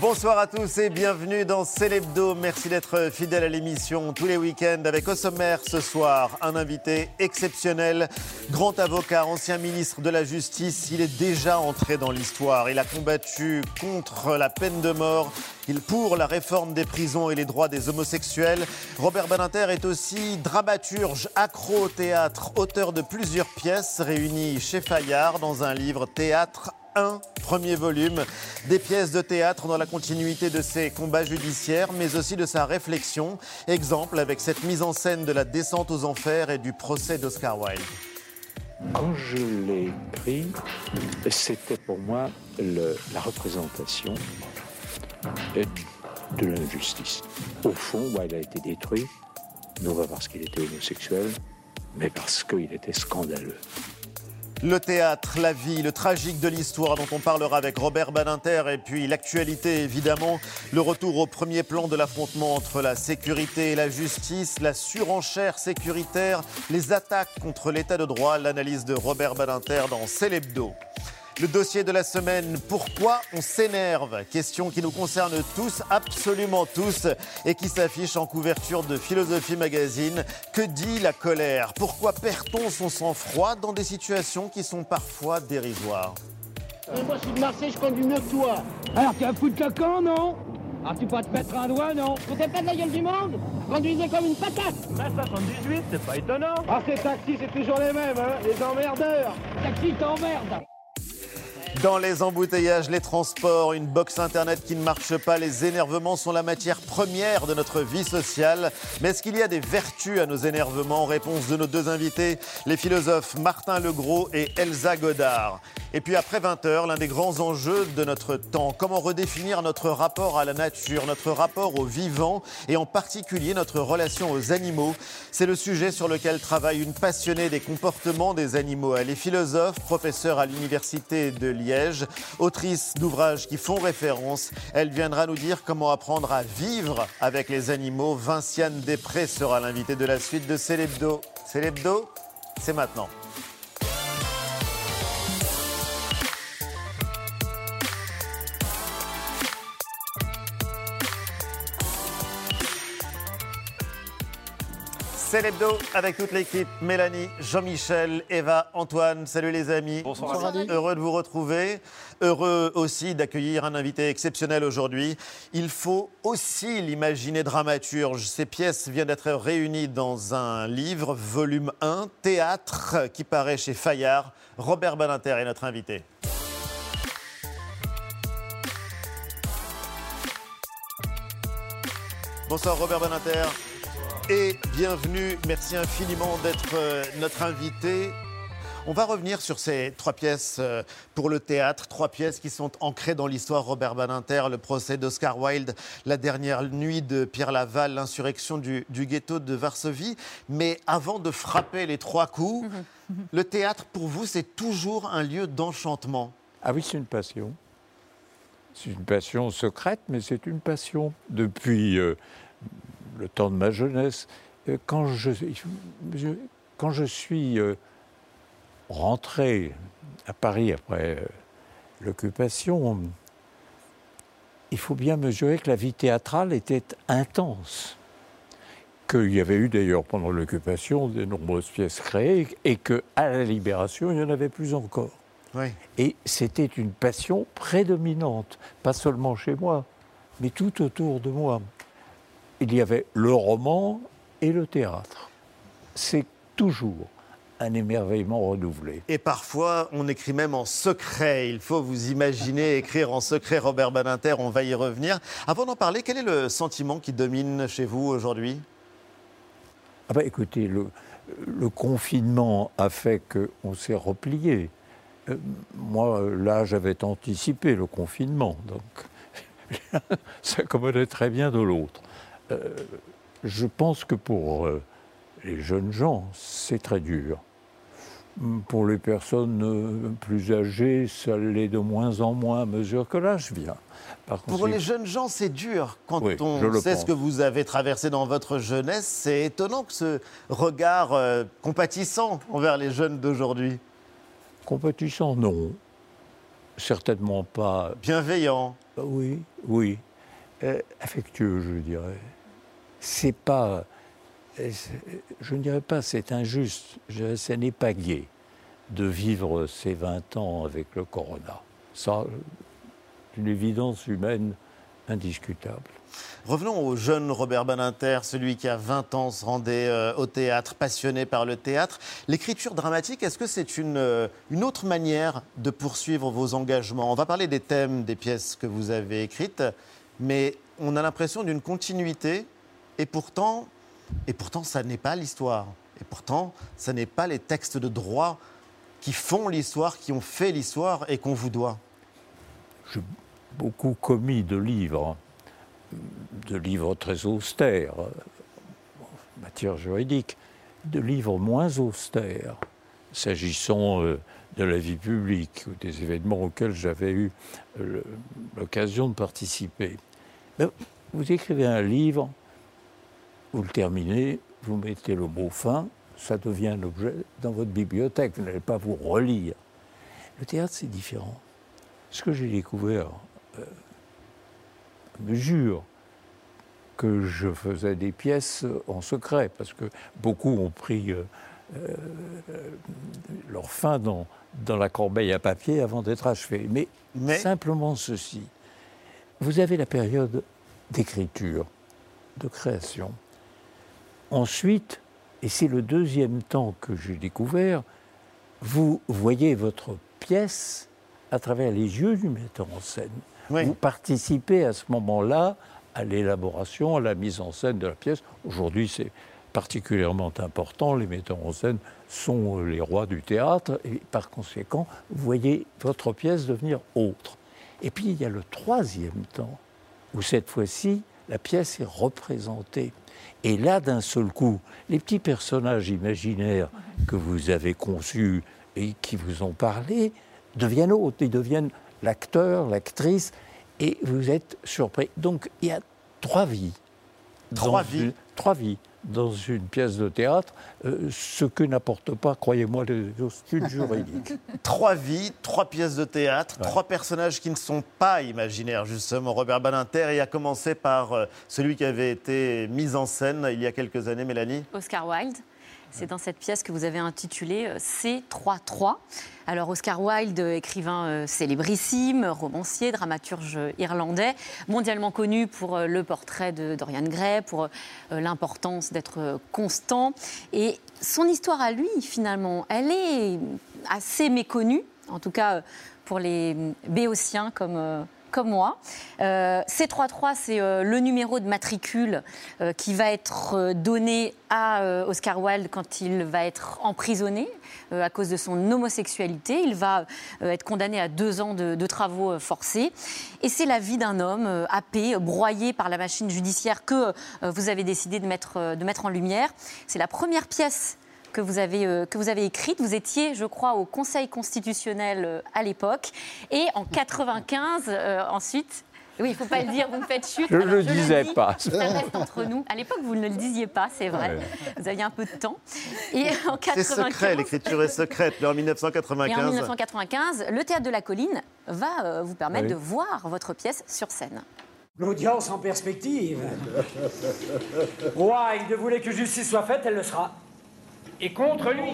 Bonsoir à tous et bienvenue dans Célébdo. Merci d'être fidèle à l'émission tous les week-ends avec au sommaire ce soir un invité exceptionnel, grand avocat, ancien ministre de la Justice. Il est déjà entré dans l'histoire. Il a combattu contre la peine de mort, il pour la réforme des prisons et les droits des homosexuels. Robert Badinter est aussi dramaturge, accro au théâtre, auteur de plusieurs pièces réunies chez Fayard dans un livre Théâtre un premier volume, des pièces de théâtre dans la continuité de ses combats judiciaires, mais aussi de sa réflexion. Exemple avec cette mise en scène de la descente aux enfers et du procès d'Oscar Wilde. Quand je l'ai écrit, c'était pour moi la représentation de l'injustice. Au fond, Wilde a été détruit, non pas parce qu'il était homosexuel, mais parce qu'il était scandaleux. Le théâtre, la vie, le tragique de l'histoire dont on parlera avec Robert Badinter et puis l'actualité évidemment, le retour au premier plan de l'affrontement entre la sécurité et la justice, la surenchère sécuritaire, les attaques contre l'état de droit, l'analyse de Robert Badinter dans Célébdo. Le dossier de la semaine, pourquoi on s'énerve? Question qui nous concerne tous, absolument tous, et qui s'affiche en couverture de Philosophie Magazine. Que dit la colère? Pourquoi perd-on son sang-froid dans des situations qui sont parfois dérisoires? Moi, je suis de Marseille, je conduis mieux que toi. Alors, tu as un coup de cacan, non? Ah, tu peux te mettre un doigt, non? Vous êtes pas de la gueule du monde? Conduisez comme une patate. 78, c'est pas étonnant. Ah, ces taxis, c'est toujours les mêmes, hein Les emmerdeurs. Taxi t'emmerde dans les embouteillages, les transports, une box internet qui ne marche pas, les énervements sont la matière première de notre vie sociale. Mais est-ce qu'il y a des vertus à nos énervements? Réponse de nos deux invités, les philosophes Martin Legros et Elsa Godard. Et puis après 20 heures, l'un des grands enjeux de notre temps, comment redéfinir notre rapport à la nature, notre rapport au vivant et en particulier notre relation aux animaux. C'est le sujet sur lequel travaille une passionnée des comportements des animaux. Elle est philosophe, professeure à l'université de Liège, autrice d'ouvrages qui font référence. Elle viendra nous dire comment apprendre à vivre avec les animaux. Vinciane Després sera l'invitée de la suite de Célébdo. Célébdo, c'est maintenant. C'est l'hebdo avec toute l'équipe. Mélanie, Jean-Michel, Eva, Antoine. Salut les amis. Bonsoir. Heureux de vous retrouver. Heureux aussi d'accueillir un invité exceptionnel aujourd'hui. Il faut aussi l'imaginer dramaturge. Ces pièces viennent d'être réunies dans un livre, volume 1, Théâtre, qui paraît chez Fayard. Robert Badinter est notre invité. Bonsoir Robert Badinter et bienvenue. Merci infiniment d'être euh, notre invité. On va revenir sur ces trois pièces euh, pour le théâtre, trois pièces qui sont ancrées dans l'histoire Robert Badinter, le procès d'Oscar Wilde, la dernière nuit de Pierre Laval, l'insurrection du, du, ghetto de Varsovie. Mais avant de frapper les trois coups, le théâtre pour vous, c'est toujours un lieu d'enchantement. Ah oui, c'est une passion. C'est une passion secrète, mais c'est une passion. Depuis euh, le temps de ma jeunesse, euh, quand je, je quand je suis euh, rentré à Paris après euh, l'occupation, il faut bien mesurer que la vie théâtrale était intense. Qu'il y avait eu d'ailleurs pendant l'occupation de nombreuses pièces créées et qu'à la libération, il n'y en avait plus encore. Oui. Et c'était une passion prédominante, pas seulement chez moi, mais tout autour de moi. Il y avait le roman et le théâtre. C'est toujours un émerveillement renouvelé. Et parfois, on écrit même en secret. Il faut vous imaginer écrire en secret Robert Badinter, on va y revenir. Avant d'en parler, quel est le sentiment qui domine chez vous aujourd'hui? Ah bah écoutez, le, le, confinement a fait qu'on s'est replié. Euh, moi, là, j'avais anticipé le confinement, donc ça commodait très bien de l'autre. Euh, je pense que pour euh, les jeunes gens, c'est très dur. Pour les personnes euh, plus âgées, ça l'est de moins en moins à mesure que l'âge vient. Par pour les jeunes gens, c'est dur. Quand oui, on sait ce que vous avez traversé dans votre jeunesse, c'est étonnant que ce regard euh, compatissant envers les jeunes d'aujourd'hui. Compatissant, non. Certainement pas. Bienveillant Oui, oui. Euh, affectueux, je dirais. C'est pas. Euh, je ne dirais pas c'est injuste, je, ce n'est pas gai de vivre ces 20 ans avec le corona. Ça, une évidence humaine indiscutable. Revenons au jeune Robert Baninter, celui qui a 20 ans se rendait euh, au théâtre, passionné par le théâtre. L'écriture dramatique, est-ce que c'est une, euh, une autre manière de poursuivre vos engagements? On va parler des thèmes des pièces que vous avez écrites, mais on a l'impression d'une continuité, et pourtant, et pourtant ça n'est pas l'histoire. Et pourtant, ça n'est pas les textes de droit qui font l'histoire, qui ont fait l'histoire et qu'on vous doit. J'ai beaucoup commis de livres de livres très austères, en matière juridique, de livres moins austères, s'agissant euh, de la vie publique ou des événements auxquels j'avais eu euh, l'occasion de participer. vous écrivez un livre, vous le terminez, vous mettez le mot fin, ça devient un objet dans votre bibliothèque, vous n'allez pas vous relire. Le théâtre, c'est différent. Ce que j'ai découvert euh, mesure que je faisais des pièces en secret, parce que beaucoup ont pris euh, euh, leur fin dans, dans la corbeille à papier avant d'être achevés. Mais, Mais, simplement ceci. Vous avez la période d'écriture, de création. Ensuite, et c'est le deuxième temps que j'ai découvert, vous voyez votre pièce à travers les yeux du metteur en scène. Vous participez à ce moment-là à l'élaboration, à la mise en scène de la pièce. Aujourd'hui, c'est particulièrement important. Les metteurs en scène sont les rois du théâtre et par conséquent, vous voyez votre pièce devenir autre. Et puis il y a le troisième temps où cette fois-ci, la pièce est représentée. Et là, d'un seul coup, les petits personnages imaginaires que vous avez conçus et qui vous ont parlé deviennent autres, ils deviennent l'acteur, l'actrice, et vous êtes surpris. Donc il y a trois vies. Trois vies Trois vies dans une pièce de théâtre, euh, ce que n'apporte pas, croyez-moi, les études juridiques. trois vies, trois pièces de théâtre, trois personnages qui ne sont pas imaginaires, justement. Robert Baninter, et a commencé par euh, celui qui avait été mis en scène il y a quelques années, Mélanie? Oscar Wilde. C'est dans cette pièce que vous avez intitulée euh, C3-3. Alors Oscar Wilde, écrivain euh, célébrissime, romancier, dramaturge irlandais, mondialement connu pour euh, le portrait de Dorian Gray, pour l'importance d'être constant. Et son histoire à lui, finalement, elle est assez méconnue, en tout cas pour les béotiens comme comme moi. Euh, C33, c'est euh, le numéro de matricule euh, qui va être donné à Oscar Wilde quand il va être emprisonné à cause de son homosexualité. Il va être condamné à deux ans de, de travaux forcés. Et c'est la vie d'un homme happé, broyé par la machine judiciaire que vous avez décidé de mettre, de mettre en lumière. C'est la première pièce que vous avez, euh, que vous avez écrite. Vous étiez, je crois, au Conseil constitutionnel euh, à l'époque. Et en 95, euh, ensuite, oui, il ne faut pas le dire, vous me faites chute. Je ne le disais pas. Ça reste entre nous. À l'époque, vous ne le disiez pas, c'est vrai. Vous aviez un peu de temps. Et en 95... C'est secret, l'écriture est secrète. Mais en 1995... Et en 1995, le Théâtre de la Colline va vous permettre de voir votre pièce sur scène. L'audience en perspective. Wilde voulait que justice soit faite, elle le sera et contre lui.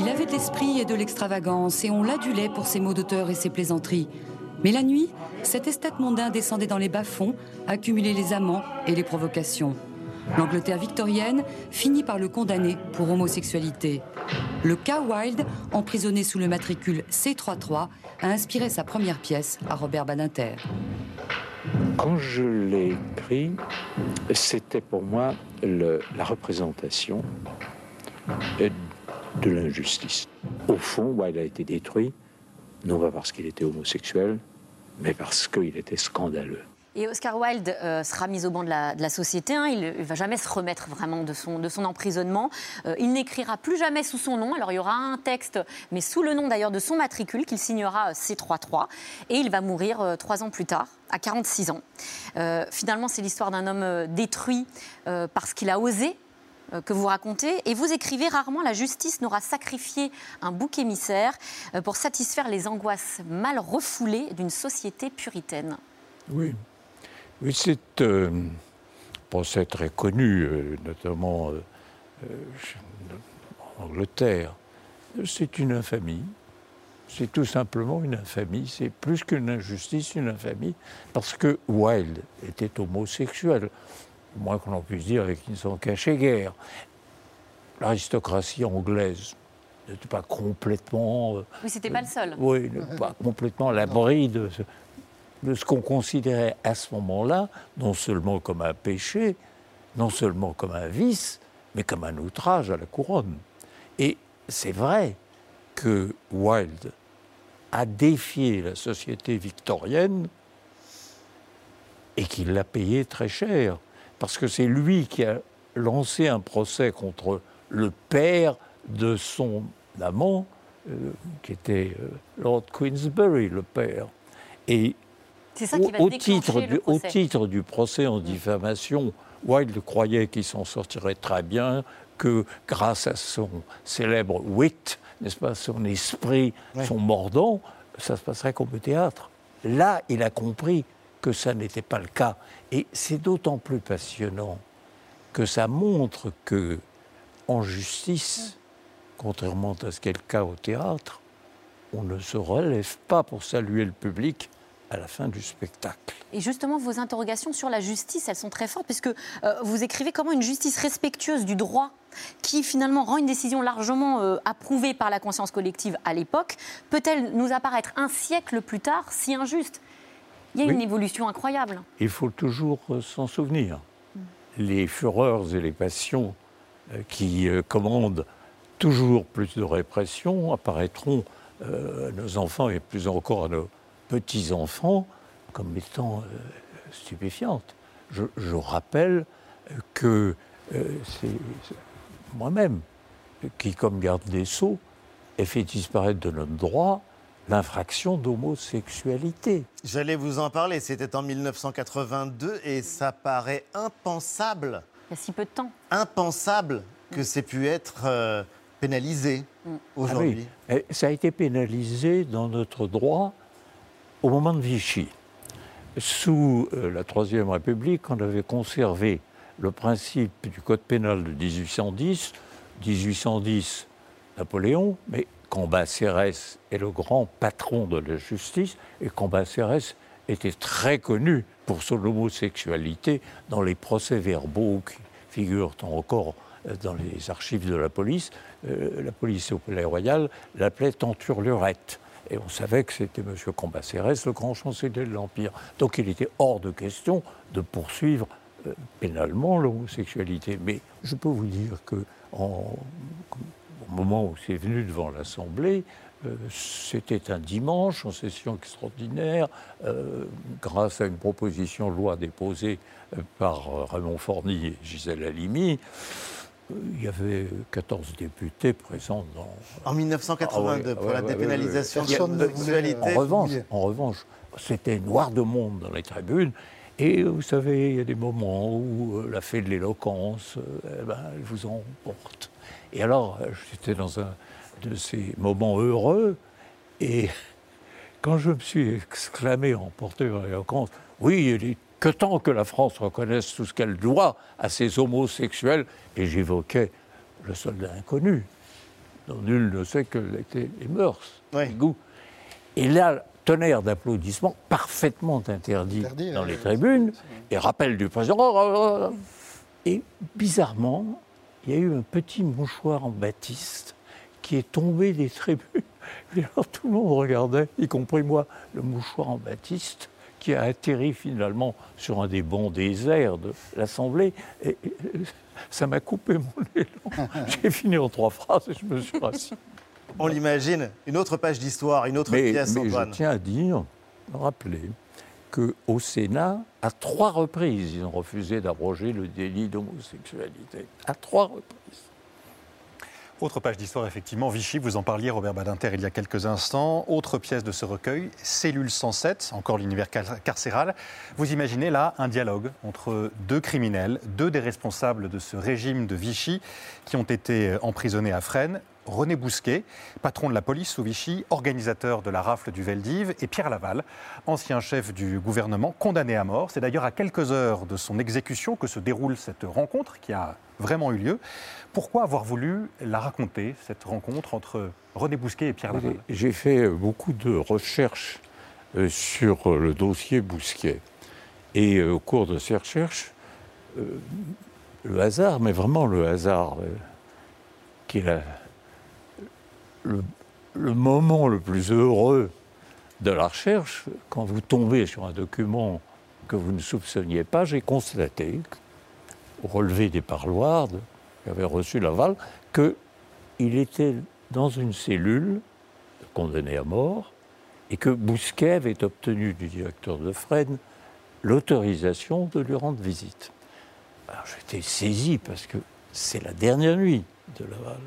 Il avait de l'esprit et de l'extravagance et on l'adulait pour ses mots d'auteur et ses plaisanteries. Mais la nuit, cet esthète mondain descendait dans les bas-fonds, accumulait les amants et les provocations. L'Angleterre victorienne finit par le condamner pour homosexualité. Le cas Wilde, emprisonné sous le matricule C33, a inspiré sa première pièce à Robert Badinter. Quand je l'ai écrit, c'était pour moi la représentation de l'injustice. Au fond, Wilde a été détruit, non pas parce qu'il était homosexuel, mais parce qu'il était scandaleux. Et Oscar Wilde euh, sera mis au banc de la, société. Hein. Il ne va jamais se remettre vraiment de son, emprisonnement. Euh, il n'écrira plus jamais sous son nom. Alors il y aura un texte, mais sous le nom d'ailleurs de son matricule, qu'il signera C33. Et il va mourir euh, trois ans plus tard, à 46 ans. finalement, c'est l'histoire d'un homme détruit parce qu'il a osé euh, que vous racontez. Et vous écrivez rarement la justice n'aura sacrifié un bouc émissaire euh, pour satisfaire les angoisses mal refoulées d'une société puritaine. Oui. Oui, c'est euh, procès très connu, euh, notamment en Angleterre. C'est une infamie. C'est tout simplement une infamie. C'est plus qu'une injustice, une infamie. Parce que Wilde était homosexuel. Moins qu'on en puisse dire avec une s'en cachait guère. L'aristocratie anglaise n'était pas complètement. Euh, oui, c'était pas le seul. Oui, pas complètement à l'abri de, de ce qu'on considérait à ce moment-là, non seulement comme un péché, non seulement comme un vice, mais comme un outrage à la couronne. Et c'est vrai que Wilde a défié la société victorienne et qu'il l'a payé très cher, parce que c'est lui qui a lancé un procès contre le père de son amant, euh, qui était euh, Lord Queensberry, le père. Et ça qui va au, titre du, au titre du procès en diffamation, Wilde croyait qu'il s'en sortirait très bien, que grâce à son célèbre wit, n'est-ce pas, son esprit, son mordant, ça se passerait comme au théâtre. Là, il a compris que ça n'était pas le cas. Et c'est d'autant plus passionnant que ça montre que, en justice, contrairement à ce qu'est le cas au théâtre, on ne se relève pas pour saluer le public à la fin du spectacle. Et justement, vos interrogations sur la justice, elles sont très fortes, puisque euh, vous écrivez comment une justice respectueuse du droit, qui finalement rend une décision largement euh, approuvée par la conscience collective à l'époque, peut-elle nous apparaître un siècle plus tard si injuste? Il y a une évolution incroyable. Il faut toujours euh, s'en souvenir. Mm. Les fureurs et les passions qui commandent toujours plus de répression apparaîtront à nos enfants et plus encore à nos petits-enfants comme étant euh, stupéfiantes. Je, rappelle que euh, c'est moi-même qui, comme garde des Sceaux, ai fait disparaître de notre droit l'infraction d'homosexualité. J'allais vous en parler, c'était en 1982 et ça paraît impensable. Il y a si peu de temps. Impensable que c'est pu être euh, pénalisé mm. aujourd'hui. Ah ça a été pénalisé dans notre droit au moment de Vichy, sous euh, la Troisième République, on avait conservé le principe du Code pénal de 1810. 1810, Napoléon, mais Cambacérès est le grand patron de la justice, et Cambacérès était très connu pour son homosexualité dans les procès-verbaux qui figurent encore euh, dans les archives de la police. Euh, la police au Palais Royal l'appelait Tenturlurette. Et on savait que c'était M. Cambacérès, le grand chancelier de l'Empire. Donc il était hors de question de poursuivre euh, pénalement l'homosexualité. Mais je peux vous dire que au moment où c'est venu devant l'Assemblée, euh, c'était un dimanche en session extraordinaire, euh, grâce à une proposition de loi déposée par Raymond Forny et Gisèle Halimi il y avait 14 députés présents dans... En 1982, ah pour la dépénalisation de l'homosexualité. En revanche, en revanche, c'était noir de monde dans les tribunes. Et vous savez, il y a des moments où euh, la fée de l'éloquence, euh, eh ben, elle vous emporte. Et alors, euh, j'étais dans un de ces moments heureux, et quand je me suis exclamé, emporté par l'éloquence, oui, il est que tant que la France reconnaisse tout ce qu'elle doit à ses homosexuels, et j'évoquais le soldat inconnu, dont nul ne sait quels étaient les mœurs, les goûts. Et là, tonnerre d'applaudissements parfaitement interdit dans les tribunes, et rappel du président. Et bizarrement, il y a eu un petit mouchoir en baptiste qui est tombé des. Et alors tout le monde regardait, y compris moi, le mouchoir en baptiste qui a atterri finalement sur un des bancs déserts de l'Assemblée. Et, ça m'a coupé mon élan. J'ai fini en trois phrases et je me suis rassis. On l'imagine, une autre page d'histoire, une autre pièce, mais je tiens à dire, rappeler, qu'au Sénat, à trois reprises, ils ont refusé d'abroger le délit d'homosexualité. À trois reprises. Autre page d'histoire, effectivement, Vichy, vous en parliez, Robert Badinter, il y a quelques instants. Autre pièce de ce recueil, Cellule 107, encore l'univers carcéral. Vous imaginez là un dialogue entre deux criminels, deux des responsables de ce régime de Vichy qui ont été emprisonnés à Fresnes. René Bousquet, patron de la police sous Vichy, organisateur de la rafle du Veldiv, et Pierre Laval, ancien chef du gouvernement, condamné à mort. C'est d'ailleurs à quelques heures de son exécution que se déroule cette rencontre qui a vraiment eu lieu. Pourquoi avoir voulu la raconter, cette rencontre entre René Bousquet et Pierre Laval? J'ai fait beaucoup de recherches euh, sur le dossier Bousquet. Et euh, au cours de ces recherches, euh, le hasard, mais vraiment le hasard, qui le, moment le plus heureux de la recherche, quand vous tombez sur un document que vous ne soupçonniez pas, j'ai constaté, au relevé des parloirs qui avait reçu l'aval, qu'il était dans une cellule condamné à mort et que Bousquet avait obtenu du directeur de Fresnes l'autorisation de lui rendre visite. J'étais saisi parce que c'est la dernière nuit de Laval.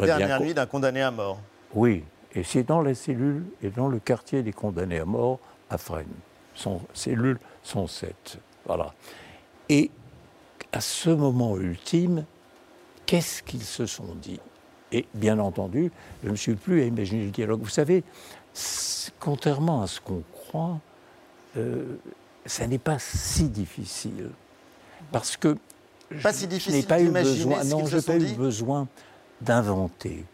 La dernière nuit d'un condamné à mort. Oui, et c'est dans la cellule et dans le quartier des condamnés à mort à Fresnes. Son cellule 107. Voilà. Et à ce moment ultime, qu'est-ce qu'ils se sont dit? Et bien entendu, je ne me suis plus à imaginer le dialogue. Vous savez, contrairement à ce qu'on croit, euh, ça n'est pas si difficile. Parce que pas si difficile je n'ai pas eu besoin, non, je n'ai pas eu besoin d'inventer.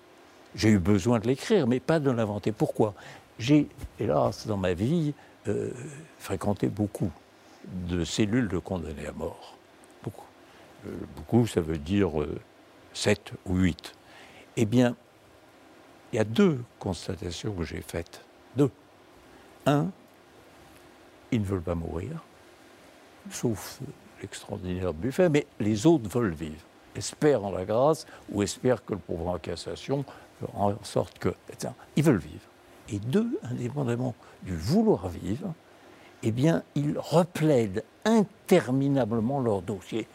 J'ai eu besoin de l'écrire, mais pas de l'inventer. Pourquoi? J'ai, hélas, dans ma vie, euh, fréquenté beaucoup de cellules de condamnés à mort. Beaucoup. Euh, beaucoup, ça veut dire 7 ou 8. Eh bien, il y a deux constatations que j'ai faites. Deux. Un, ils ne veulent pas mourir, sauf l'extraordinaire Buffet, mais les autres veulent vivre, espèrent en la grâce ou espèrent que le pouvoir en cassation en sorte que. Ils veulent vivre. Et deux, indépendamment du vouloir vivre, eh bien, ils replaident interminablement leur dossier.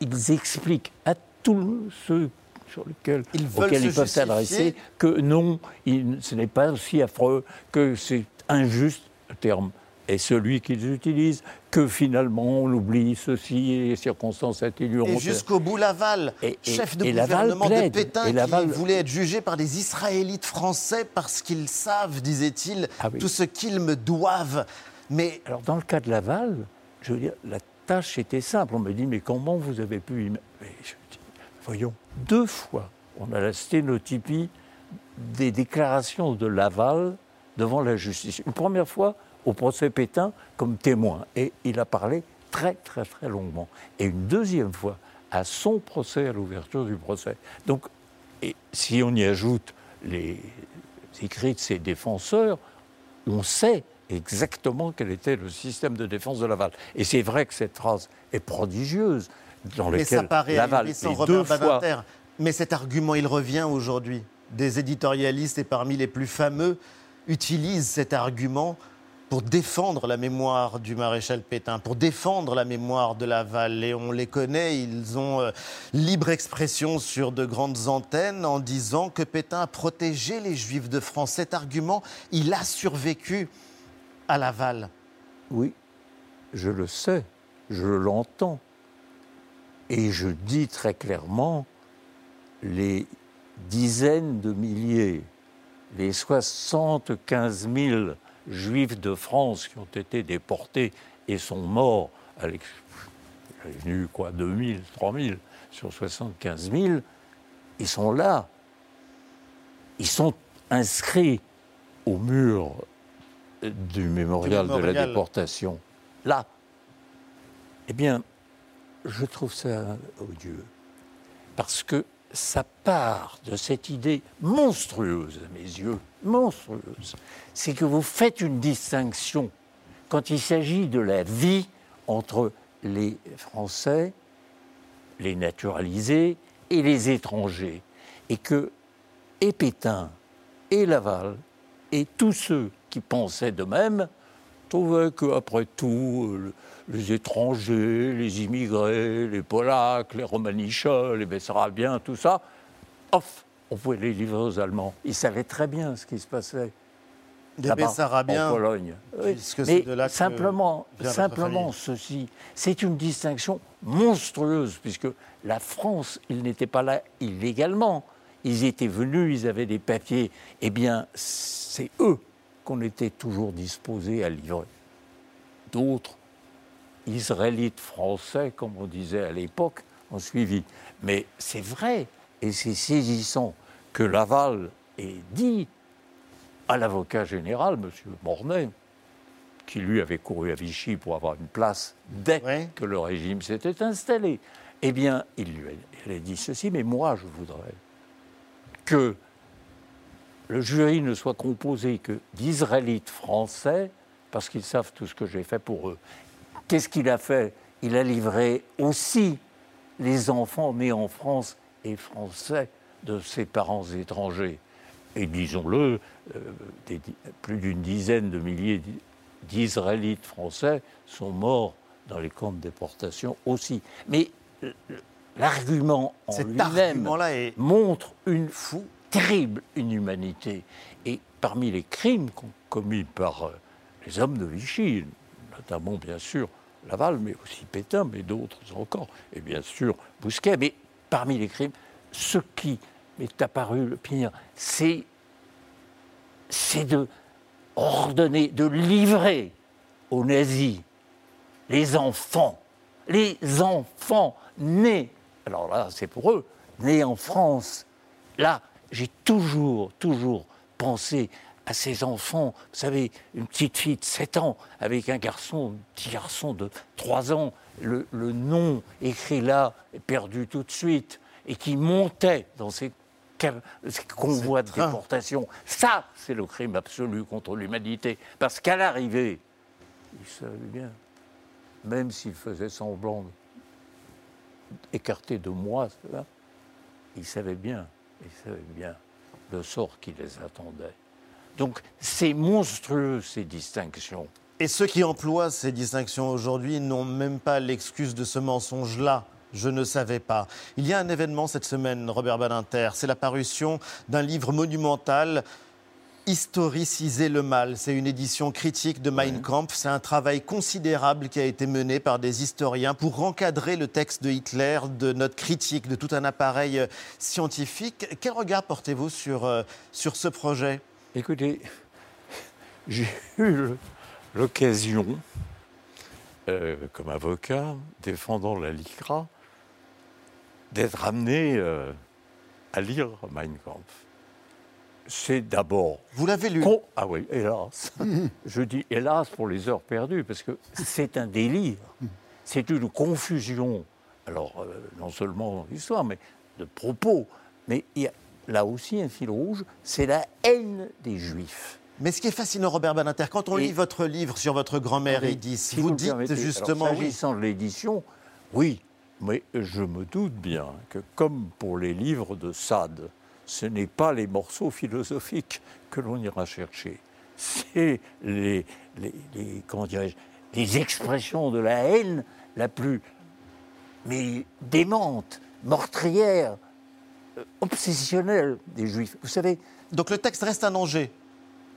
Ils expliquent à tous ceux sur lesquels, ils auxquels ils peuvent s'adresser que non, ce n'est pas aussi affreux, que c'est injuste, terme est celui qu'ils utilisent, que finalement on oublie ceci et les circonstances atténuantes. Et jusqu'au bout Laval, chef de gouvernement de Pétain, qui voulait être jugé par des Israélites français parce qu'ils savent, disait-il, ah tout ce qu'ils me doivent. Mais alors dans le cas de Laval, je veux dire, la tâche était simple. On me dit mais comment vous avez pu Voyons, deux fois, on a la sténotypie des déclarations de Laval devant la justice. Une première fois, au procès Pétain comme témoin. Et il a parlé très, très, très longuement. Et une deuxième fois, à son procès, à l'ouverture du procès. Donc, et si on y ajoute les écrits de ses défenseurs, on sait exactement quel était le système de défense de Laval. Et c'est vrai que cette phrase est prodigieuse, dans Mais ça paraît Laval sans deux fois... Mais cet argument, il revient aujourd'hui. Des éditorialistes, et parmi les plus fameux, utilisent cet argument pour défendre la mémoire du maréchal Pétain, pour défendre la mémoire de Laval. Et on les connaît, ils ont euh, libre expression sur de grandes antennes en disant que Pétain a protégé les Juifs de France. Cet argument, il a survécu à Laval. Oui, je le sais, je l'entends. Et je dis très clairement, les dizaines de milliers, les 75 000 juifs de France qui ont été déportés et sont morts, à il est venu quoi, 2000, 3000 sur 75 000, ils sont là. Ils sont inscrits au mur du mémorial, de la déportation. Là. Eh bien, je trouve ça odieux. Parce que ça part de cette idée monstrueuse à mes yeux, monstrueuse, c'est que vous faites une distinction quand il s'agit de la vie entre les Français, les naturalisés et les étrangers, et que et Pétain et Laval et tous ceux qui pensaient de même trouvaient qu'après tout, les étrangers, les immigrés, les Polacs, les Romanichas, les Bessarabiens, tout ça, off, on pouvait les livrer aux Allemands. Ils savaient très bien ce qui se passait. Des Bessarabiens en Pologne. Mais simplement, simplement ceci, c'est une distinction monstrueuse, puisque la France, il n'était pas là illégalement. ils étaient venus, ils avaient des papiers. Eh bien, c'est eux qu'on était toujours disposés à livrer. D'autres, Israélites français, comme on disait à l'époque, ont suivi. Mais c'est vrai, et c'est saisissant que Laval ait dit à l'avocat général, M. Mornay, qui lui avait couru à Vichy pour avoir une place dès que le régime s'était installé, eh bien, il lui a, dit ceci, mais moi, je voudrais que le jury ne soit composé que d'Israélites français, parce qu'ils savent tout ce que j'ai fait pour eux. Qu'est-ce qu'il a fait? Il a livré aussi les enfants nés en France et français de ses parents étrangers. Et disons-le, euh, plus d'une dizaine de milliers d'Israélites français sont morts dans les camps de déportation aussi. Mais l'argument en lui-même montre une fou, terrible inhumanité. Et parmi les crimes commis par euh, les hommes de Vichy, notamment bien sûr Laval, mais aussi Pétain, mais d'autres encore, et bien sûr Bousquet, mais parmi les crimes, ce qui m'est apparu le pire, c'est, de ordonner, de livrer aux nazis les enfants, les enfants nés, alors là c'est pour eux, nés en France. Là, j'ai toujours, toujours pensé à ces enfants. Vous savez, une petite fille de 7 ans avec un garçon, un petit garçon de 3 ans, le, nom écrit là est perdu tout de suite, et qui montait dans ces, ces convois de déportation. Ça, c'est le crime absolu contre l'humanité. Parce qu'à l'arrivée, il savait bien, même s'il faisait semblant écarté de moi, il savait bien, il savait bien le sort qui les attendait. Donc c'est monstrueux ces distinctions. Et ceux qui emploient ces distinctions aujourd'hui n'ont même pas l'excuse de ce mensonge-là. Je ne savais pas. Il y a un événement cette semaine, Robert Badinter. C'est la parution d'un livre monumental Historiciser le mal. C'est une édition critique de Mein Kampf. C'est un travail considérable qui a été mené par des historiens pour encadrer le texte de Hitler, de notre critique, de tout un appareil scientifique. Quel regard portez-vous sur, euh, sur ce projet? Écoutez, j'ai eu l'occasion, euh, comme avocat, défendant la LICRA, d'être amené à lire Mein Kampf c'est d'abord. Vous l'avez lu Ah oui, hélas. Je dis hélas pour les heures perdues, parce que c'est un délire. C'est une confusion. Alors, euh, non seulement l'histoire, mais de propos. Mais il y a là aussi un fil rouge c'est la haine des Juifs. Mais ce qui est fascinant, Robert Badinter, quand on lit votre livre sur votre grand-mère Edith, si vous, dites justement. S'agissant de l'édition, oui, mais je me doute bien que, comme pour les livres de Sade, ce n'est pas les morceaux philosophiques que l'on ira chercher. C'est les, les, les expressions de la haine la plus mais démente, meurtrière, euh, obsessionnelle des Juifs. Vous savez. Donc le texte reste un danger.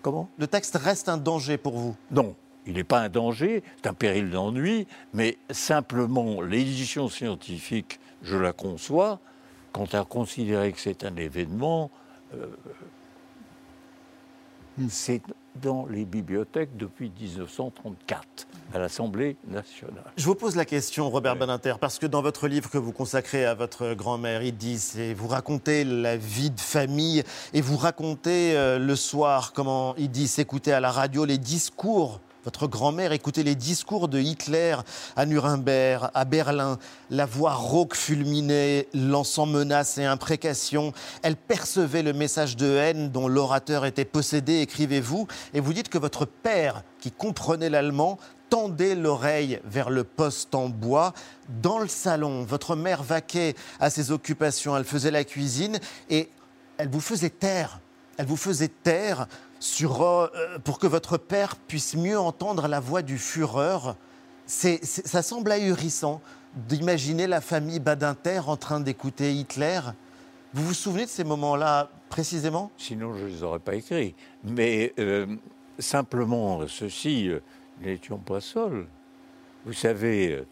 Comment Le texte reste un danger pour vous Non, il n'est pas un danger, c'est un péril d'ennui, mais simplement l'édition scientifique, je la conçois, quant à considérer que c'est un événement, euh, hmm. c'est dans les bibliothèques depuis 1934 à l'Assemblée nationale. Je vous pose la question, Robert Beninter, parce que dans votre livre que vous consacrez à votre grand-mère Idis, vous racontez la vie de famille et vous racontez euh, le soir comment Idis écoutait à la radio les discours votre grand-mère écoutait les discours de Hitler à Nuremberg, à Berlin. La voix rauque fulminait, lançant menaces et imprécations. Elle percevait le message de haine dont l'orateur était possédé, écrivez-vous. Et vous dites que votre père, qui comprenait l'allemand, tendait l'oreille vers le poste en bois. Dans le salon, votre mère vaquait à ses occupations. Elle faisait la cuisine et elle vous faisait taire. Elle vous faisait taire sur, euh, pour que votre père puisse mieux entendre la voix du Führer. ça semble ahurissant d'imaginer la famille Badinter en train d'écouter Hitler. Vous vous souvenez de ces moments-là précisément? Sinon, je ne les aurais pas écrits. Mais euh, simplement, ceci, euh, n'étions pas seuls. Vous savez,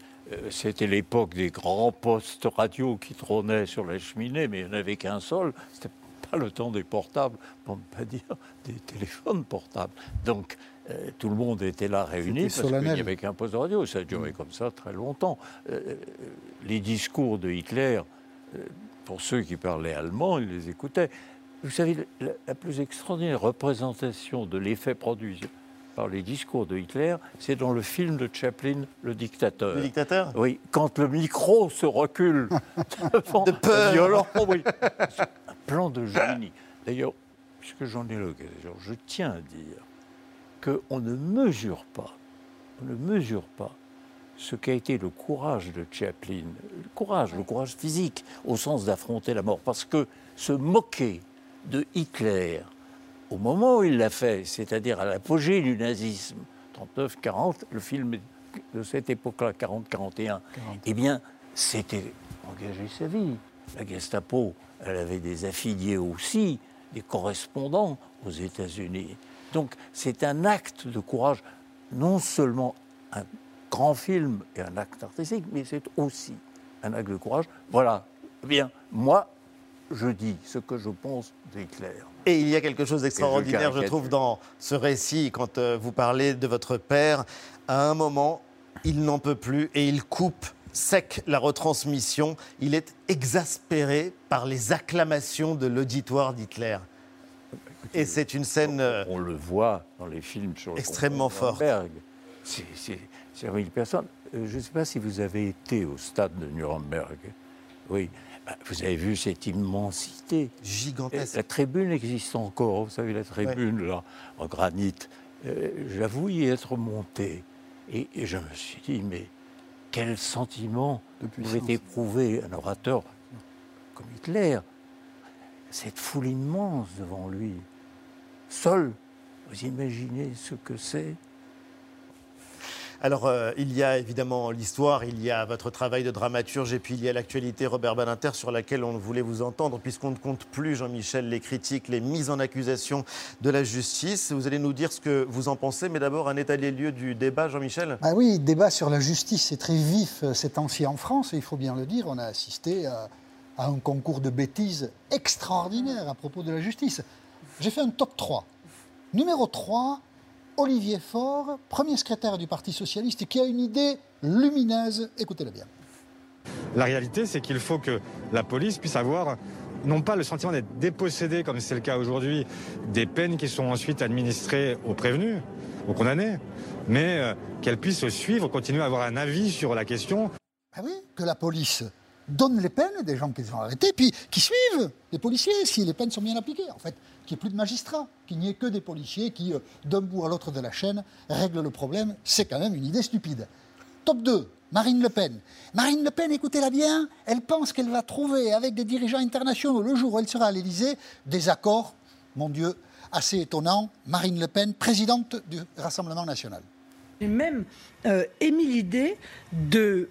c'était l'époque des grands postes radio qui trônaient sur la cheminée, mais il n'y en avait qu'un seul. C'était pas le temps des portables, pour ne pas dire des téléphones portables. Donc, euh, tout le monde était là réuni parce qu'il n'y avait qu'un poste de radio. Ça a duré mm. comme ça très longtemps. Euh, les discours de Hitler, pour ceux qui parlaient allemand, ils les écoutaient. Vous savez, la, plus extraordinaire représentation de l'effet produit par les discours de Hitler, c'est dans le film de Chaplin, Le Dictateur. Le Dictateur? Oui, quand le micro se recule devant de peur. oui. Un plan de génie. D'ailleurs, puisque j'en ai l'occasion, je tiens à dire qu'on ne mesure pas, on ne mesure pas ce qu'a été le courage de Chaplin, le courage, le courage physique, au sens d'affronter la mort, parce que se moquer de Hitler au moment où il l'a fait, c'est-à-dire à, l'apogée du nazisme, 39-40, le film de cette époque-là, 40-41, eh bien, c'était engager sa vie. La Gestapo, elle avait des affiliés aussi, des correspondants aux États-Unis. Donc, c'est un acte de courage, non seulement un grand film et un acte artistique, mais c'est aussi un acte de courage. Voilà. Eh bien, moi, je dis ce que je pense d'Hitler. Et il y a quelque chose d'extraordinaire, je, trouve, dans ce récit, quand euh, vous parlez de votre père. À un moment, il n'en peut plus et il coupe sec la retransmission. Il est exaspéré par les acclamations de l'auditoire d'Hitler. Et c'est une scène. On, le voit dans les films sur le extrêmement forte. C'est mille personnes. Euh, je ne sais pas si vous avez été au stade de Nuremberg. Oui, bah, vous avez vu cette immensité. Gigantesque. La tribune existe encore, vous savez, la tribune, là, en granit. Euh, j'avoue y être monté. Et, je me suis dit, mais quel sentiment pouvait éprouver un orateur comme Hitler Cette foule immense devant lui. Seul, vous imaginez ce que c'est alors, euh, il y a évidemment l'histoire, il y a votre travail de dramaturge et puis il y a l'actualité Robert Badinter sur laquelle on voulait vous entendre, puisqu'on ne compte plus, Jean-Michel, les critiques, les mises en accusation de la justice. Vous allez nous dire ce que vous en pensez, mais d'abord un état des lieux du débat, Jean-Michel ah Oui, débat sur la justice, c'est très vif euh, ces temps-ci en France, et il faut bien le dire, on a assisté à, à un concours de bêtises extraordinaire à propos de la justice. J'ai fait un top 3. Numéro 3, Olivier Faure, premier secrétaire du Parti socialiste, qui a une idée lumineuse. Écoutez-le bien. La réalité, c'est qu'il faut que la police puisse avoir non pas le sentiment d'être dépossédé, comme c'est le cas aujourd'hui, des peines qui sont ensuite administrées aux prévenus, aux condamnés, mais euh, qu'elle puisse suivre, continuer à avoir un avis sur la question. Ah oui, que la police donne les peines des gens qui ont arrêtés, puis qui suivent les policiers si les peines sont bien appliquées. En fait, qu'il n'y ait plus de magistrats, qu'il n'y ait que des policiers qui, euh, d'un bout à l'autre de la chaîne, règlent le problème, c'est quand même une idée stupide. Top 2, Marine Le Pen. Marine Le Pen, écoutez-la bien, elle pense qu'elle va trouver avec des dirigeants internationaux, le jour où elle sera à l'Élysée, des accords, mon Dieu, assez étonnants. Marine Le Pen, présidente du Rassemblement national. J'ai même euh, émis l'idée de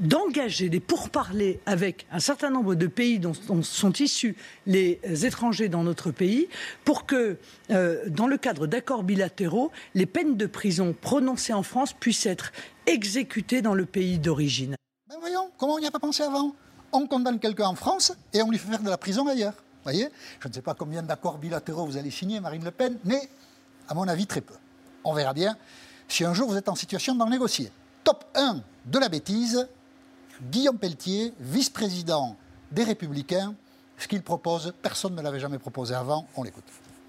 d'engager des pourparlers avec un certain nombre de pays dont, sont issus les étrangers dans notre pays pour que, euh, dans le cadre d'accords bilatéraux, les peines de prison prononcées en France puissent être exécutées dans le pays d'origine. Ben voyons, comment on n'y a pas pensé avant? On condamne quelqu'un en France et on lui fait faire de la prison ailleurs. Voyez? Je ne sais pas combien d'accords bilatéraux vous allez signer, Marine Le Pen, mais à mon avis, très peu. On verra bien si un jour vous êtes en situation d'en négocier. Top 1 de la bêtise, Guillaume Pelletier, vice-président des Républicains. Ce qu'il propose, personne ne l'avait jamais proposé avant. On l'écoute.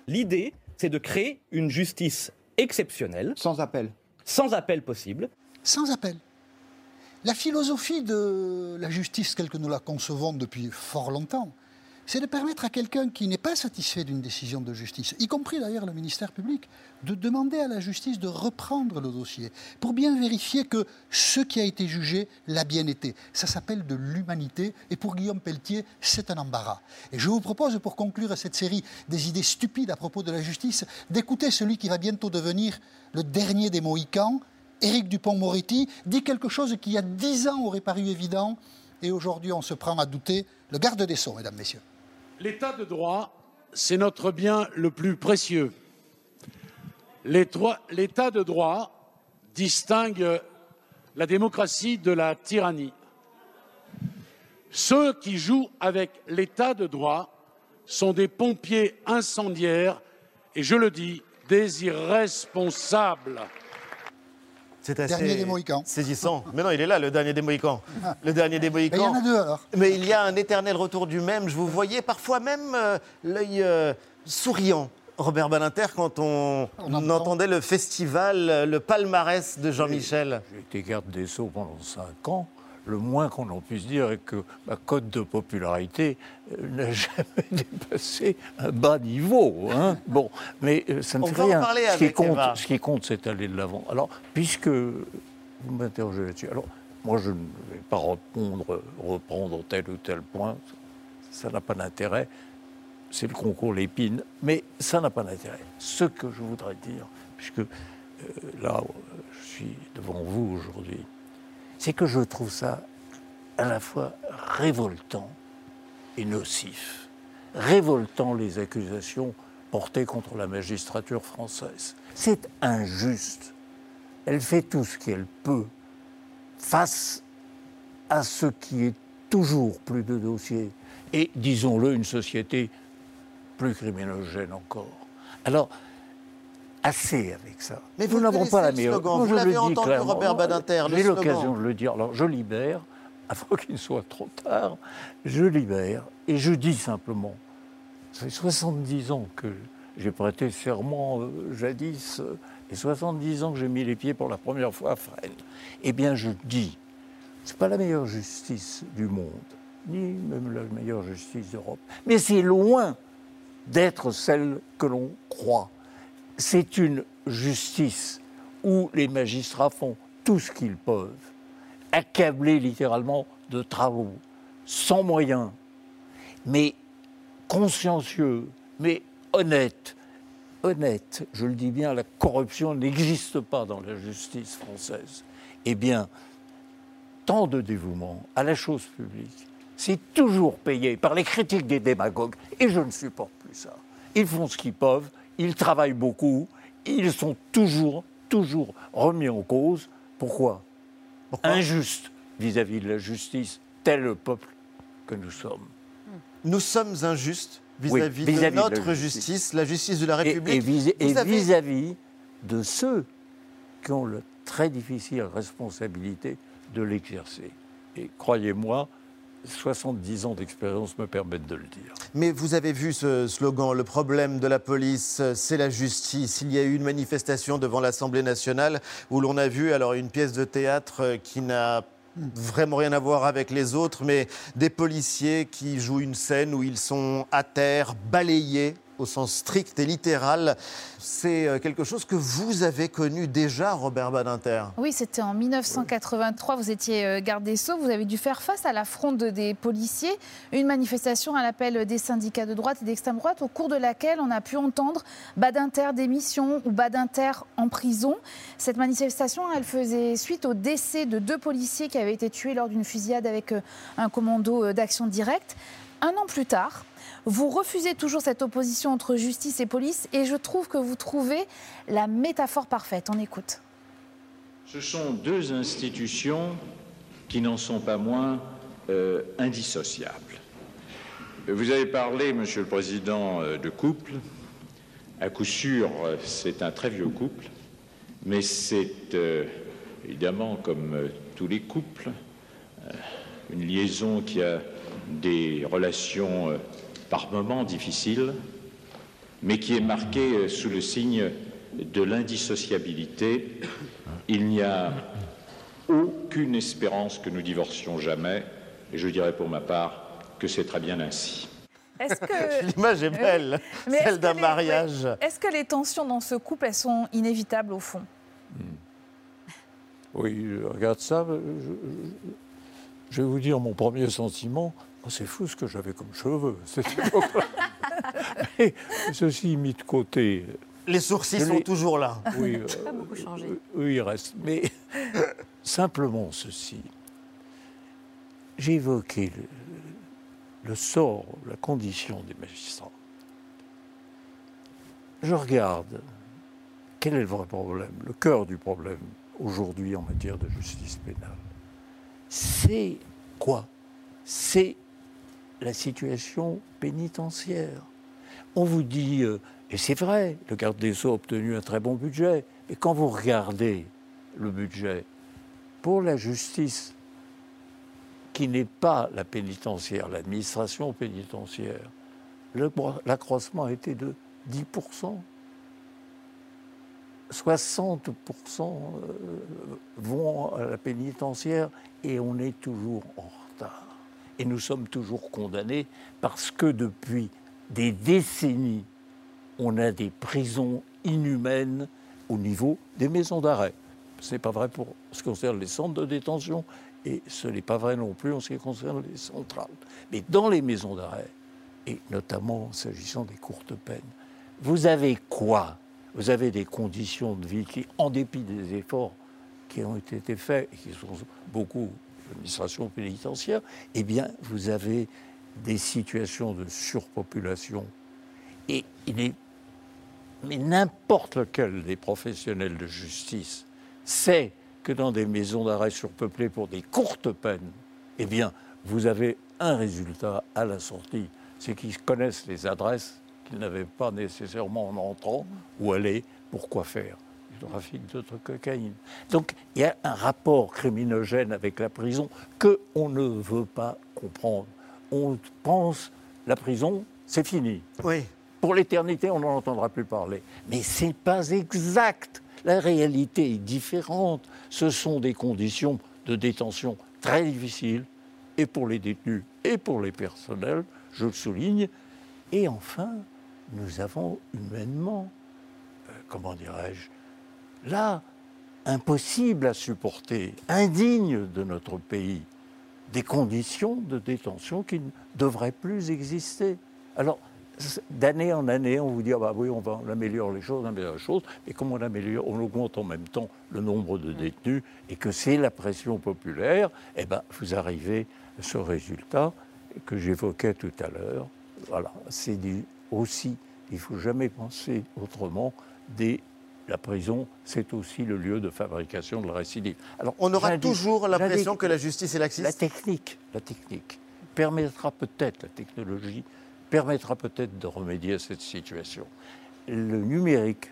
L'idée, c'est de créer une justice exceptionnelle. Sans appel. Sans appel possible. Sans appel. La philosophie de la justice, telle que nous la concevons depuis fort longtemps, c'est de permettre à quelqu'un qui n'est pas satisfait d'une décision de justice, y compris d'ailleurs le ministère public, de demander à la justice de reprendre le dossier pour bien vérifier que ce qui a été jugé l'a bien été. Ça s'appelle de l'humanité et pour Guillaume Pelletier, c'est un embarras. Et je vous propose, pour conclure cette série des idées stupides à propos de la justice, d'écouter celui qui va bientôt devenir le dernier des Mohicans, Éric Dupont-Moretti, dit quelque chose qui, il y a dix ans, aurait paru évident et aujourd'hui on se prend à douter. Le garde des Sceaux, mesdames, messieurs. L'état de droit, c'est notre bien le plus précieux. L'état de droit distingue la démocratie de la tyrannie. Ceux qui jouent avec l'état de droit sont des pompiers incendiaires et, je le dis, des irresponsables. C'est assez Dernier des Mohicans. saisissant. Mais non, il est là, le dernier des Mohicans. Le dernier des Mais il y Mohicans. en a deux alors. Mais il y a un éternel retour du même. Je vous voyais parfois même euh, l'œil euh, souriant, Robert Badinter, quand on, entendait le festival, euh, le palmarès de Jean-Michel. J'ai été garde des Sceaux pendant cinq ans. Le moins qu'on en puisse dire est que ma cote de popularité euh, n'a jamais dépassé un bas niveau. hein. Bon, mais euh, ça ne On fait rien. ce, qui compte, ce qui compte, c'est aller de l'avant. Alors, puisque vous m'interrogez là-dessus, alors moi je ne vais pas répondre, reprendre tel ou tel point, ça n'a pas d'intérêt. C'est le concours Lépine, mais ça n'a pas d'intérêt. Ce que je voudrais dire, puisque euh, là, je suis devant vous aujourd'hui, c'est que je trouve ça à la fois révoltant et nocif. Révoltant les accusations portées contre la magistrature française. C'est injuste. Elle fait tout ce qu'elle peut face à ce qui est toujours plus de dossiers et, disons-le, une société plus criminogène encore. Alors, assez avec ça. Mais vous n'avons pas la le meilleure. slogan, Moi, vous l'avez entendu, clairement. Robert Badinter, J'ai l'occasion de le dire. Alors, je libère, avant qu'il ne soit trop tard, je libère et je dis simplement, ça fait 70 ans que j'ai prêté serment euh, jadis euh, et 70 ans que j'ai mis les pieds pour la première fois à Fresnes. Eh bien, je dis, c'est pas la meilleure justice du monde, ni même la meilleure justice d'Europe, mais c'est loin d'être celle que l'on croit. C'est une justice où les magistrats font tout ce qu'ils peuvent, accablés littéralement de travaux, sans moyens, mais consciencieux, mais honnêtes. Honnête, je le dis bien, la corruption n'existe pas dans la justice française. Eh bien, tant de dévouement à la chose publique, c'est toujours payé par les critiques des démagogues. Et je ne supporte plus ça. Ils font ce qu'ils peuvent, ils travaillent beaucoup, ils sont toujours, toujours remis en cause. Pourquoi, Injuste vis-à-vis de la justice, tel le peuple que nous sommes. Nous sommes injustes Oui, vis-à-vis de de la notre justice. justice, la justice de la République. Et, avez- vis-à-vis de ceux qui ont la très difficile responsabilité de l'exercer. Et croyez-moi, 70 ans d'expérience me permettent de le dire. Mais vous avez vu ce slogan, le problème de la police, c'est la justice. Il y a eu une manifestation devant l'Assemblée nationale où l'on a vu alors une pièce de théâtre qui n'a vraiment rien à voir avec les autres, mais des policiers qui jouent une scène où ils sont à terre, balayés au sens strict et littéral. C'est euh, quelque chose que vous avez connu déjà, Robert Badinter? Oui, c'était en 1983. Vous étiez euh, garde des Sceaux. Vous avez dû faire face à la fronde des policiers. Une manifestation à l'appel des syndicats de droite et d'extrême droite, au cours de laquelle on a pu entendre Badinter démission ou Badinter en prison. Cette manifestation, elle faisait suite au décès de deux policiers qui avaient été tués lors d'une fusillade avec euh, un commando d'action directe. Un an plus tard, vous refusez toujours cette opposition entre justice et police et je trouve que vous trouvez la métaphore parfaite. On écoute. Ce sont deux institutions qui n'en sont pas moins euh, indissociables. Vous avez parlé, Monsieur le Président, euh, de couple. À coup sûr, euh, c'est un très vieux couple, mais c'est évidemment, comme tous les couples, une liaison qui a des relations par moments difficiles, mais qui est marquée euh, sous le signe de l'indissociabilité. Il n'y a aucune espérance que nous divorcions jamais, et je dirais pour ma part que c'est très bien ainsi. Est-ce que L'image est belle, Mais est-ce celle que d'un les- mariage. Est-ce que les tensions dans ce couple, elles sont inévitables au fond? Oui, je regarde ça. je vais vous dire mon premier sentiment. Oh, c'est fou ce que j'avais comme cheveux. Mais ceci mis de côté. Les sourcils sont toujours là. Oui, euh, Pas beaucoup changé. oui, il reste. Mais simplement ceci. J'ai évoqué le, le sort, la condition des magistrats. Je regarde quel est le vrai problème, le cœur du problème aujourd'hui en matière de justice pénale. C'est quoi? C'est la situation pénitentiaire. On vous dit, euh, et c'est vrai, le garde des Sceaux a obtenu un très bon budget, mais quand vous regardez le budget pour la justice, qui n'est pas la pénitentiaire, l'administration pénitentiaire, l'accroissement a été de 10%. 60% euh, vont à la pénitentiaire et on est toujours en. Et nous sommes toujours condamnés parce que depuis des décennies, on a des prisons inhumaines au niveau des maisons d'arrêt. Ce n'est pas vrai pour ce qui concerne les centres de détention et ce n'est pas vrai non plus en ce qui concerne les centrales. Mais dans les maisons d'arrêt, et notamment s'agissant des courtes peines, vous avez quoi? Vous avez des conditions de vie qui, en dépit des efforts qui ont été faits et qui sont beaucoup l'administration pénitentiaire, eh bien, vous avez des situations de surpopulation. Et il est, mais n'importe lequel des professionnels de justice sait que dans des maisons d'arrêt surpeuplées pour des courtes peines, eh bien, vous avez un résultat à la sortie, c'est qu'ils connaissent les adresses qu'ils n'avaient pas nécessairement en entrant où aller, pourquoi faire du trafic. Donc il y a un rapport criminogène avec la prison que on ne veut pas comprendre. On pense la prison, c'est fini. Oui. Pour l'éternité, on n'en entendra plus parler. Mais c'est pas exact. La réalité est différente. Ce sont des conditions de détention très difficiles, et pour les détenus et pour les personnels, je le souligne. Et enfin, nous avons humainement, euh, comment dirais-je, là, impossible à supporter, indigne de notre pays, des conditions de détention qui ne devraient plus exister. Alors, d'année en année, on vous dit, ah bah oui, on va améliorer les choses, on améliore les choses, et comme on améliore, on augmente en même temps le nombre de détenus, et que c'est la pression populaire, eh ben, vous arrivez à ce résultat que j'évoquais tout à l'heure. Voilà, c'est aussi, il ne faut jamais penser autrement, des la prison, c'est aussi le lieu de fabrication de la récidive. Alors, on aura toujours l'impression que la justice est laxiste La technique, la technique permettra peut-être, la technologie permettra peut-être de remédier à cette situation. Le numérique,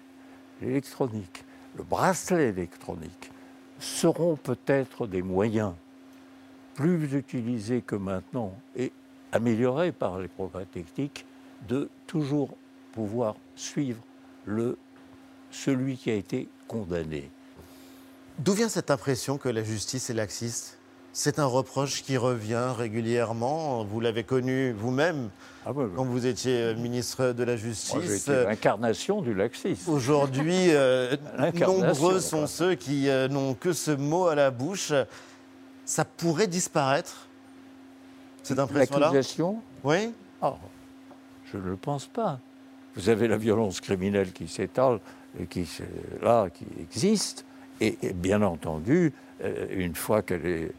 l'électronique, le bracelet électronique seront peut-être des moyens plus utilisés que maintenant et améliorés par les progrès techniques de toujours pouvoir suivre le, celui qui a été condamné. D'où vient cette impression que la justice est laxiste? C'est un reproche qui revient régulièrement. Vous l'avez connu vous-même ah quand vous étiez euh, ministre de la Justice. L'incarnation du laxisme. Aujourd'hui, euh, nombreux sont ceux qui euh, n'ont que ce mot à la bouche. Ça pourrait disparaître, cette impression-là? L'accusation Oui. Oh, je ne le pense pas. Vous avez la violence criminelle qui s'étale, qui, là, qui existe. et bien entendu, une fois qu'elle est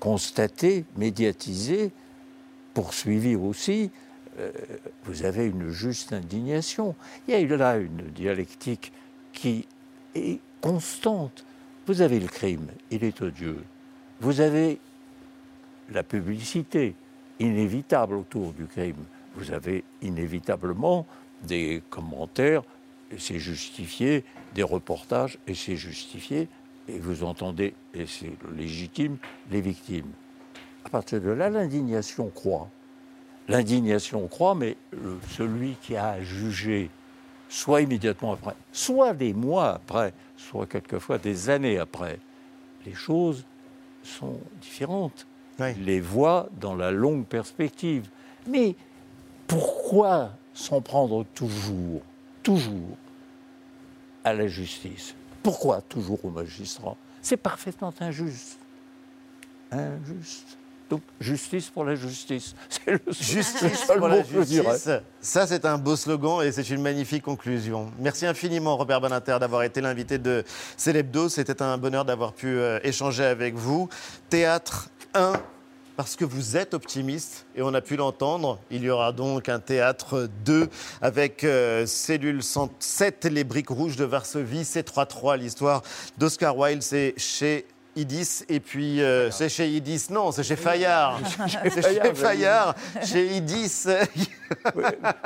constaté, médiatisé, poursuivi aussi, euh, vous avez une juste indignation. Il y a là une dialectique qui est constante. Vous avez le crime, il est odieux. Vous avez la publicité inévitable autour du crime. Vous avez inévitablement des commentaires, et c'est justifié, des reportages, et c'est justifié, et vous entendez, et c'est légitime, les victimes. À partir de là, l'indignation croît. L'indignation croît, mais celui qui a jugé, soit immédiatement après, soit des mois après, soit quelquefois des années après, les choses sont différentes. Il les voit dans la longue perspective. Mais pourquoi s'en prendre toujours, toujours à la justice pourquoi toujours aux magistrats C'est parfaitement injuste. Injuste. Donc, justice pour la justice. C'est le justice pour la justice. Ça, c'est un beau slogan et c'est une magnifique conclusion. Merci infiniment, Robert Baninter, d'avoir été l'invité de Célébdo. C'était un bonheur d'avoir pu euh, échanger avec vous. Théâtre 1 parce que vous êtes optimiste et on a pu l'entendre. Il y aura donc un théâtre 2 avec euh, Cellule 107, Les Briques Rouges de Varsovie, C33, l'histoire d'Oscar Wilde. C'est chez Idis, et puis euh, c'est chez Idis, non, c'est chez Fayard. c'est chez Fayard, chez Idis.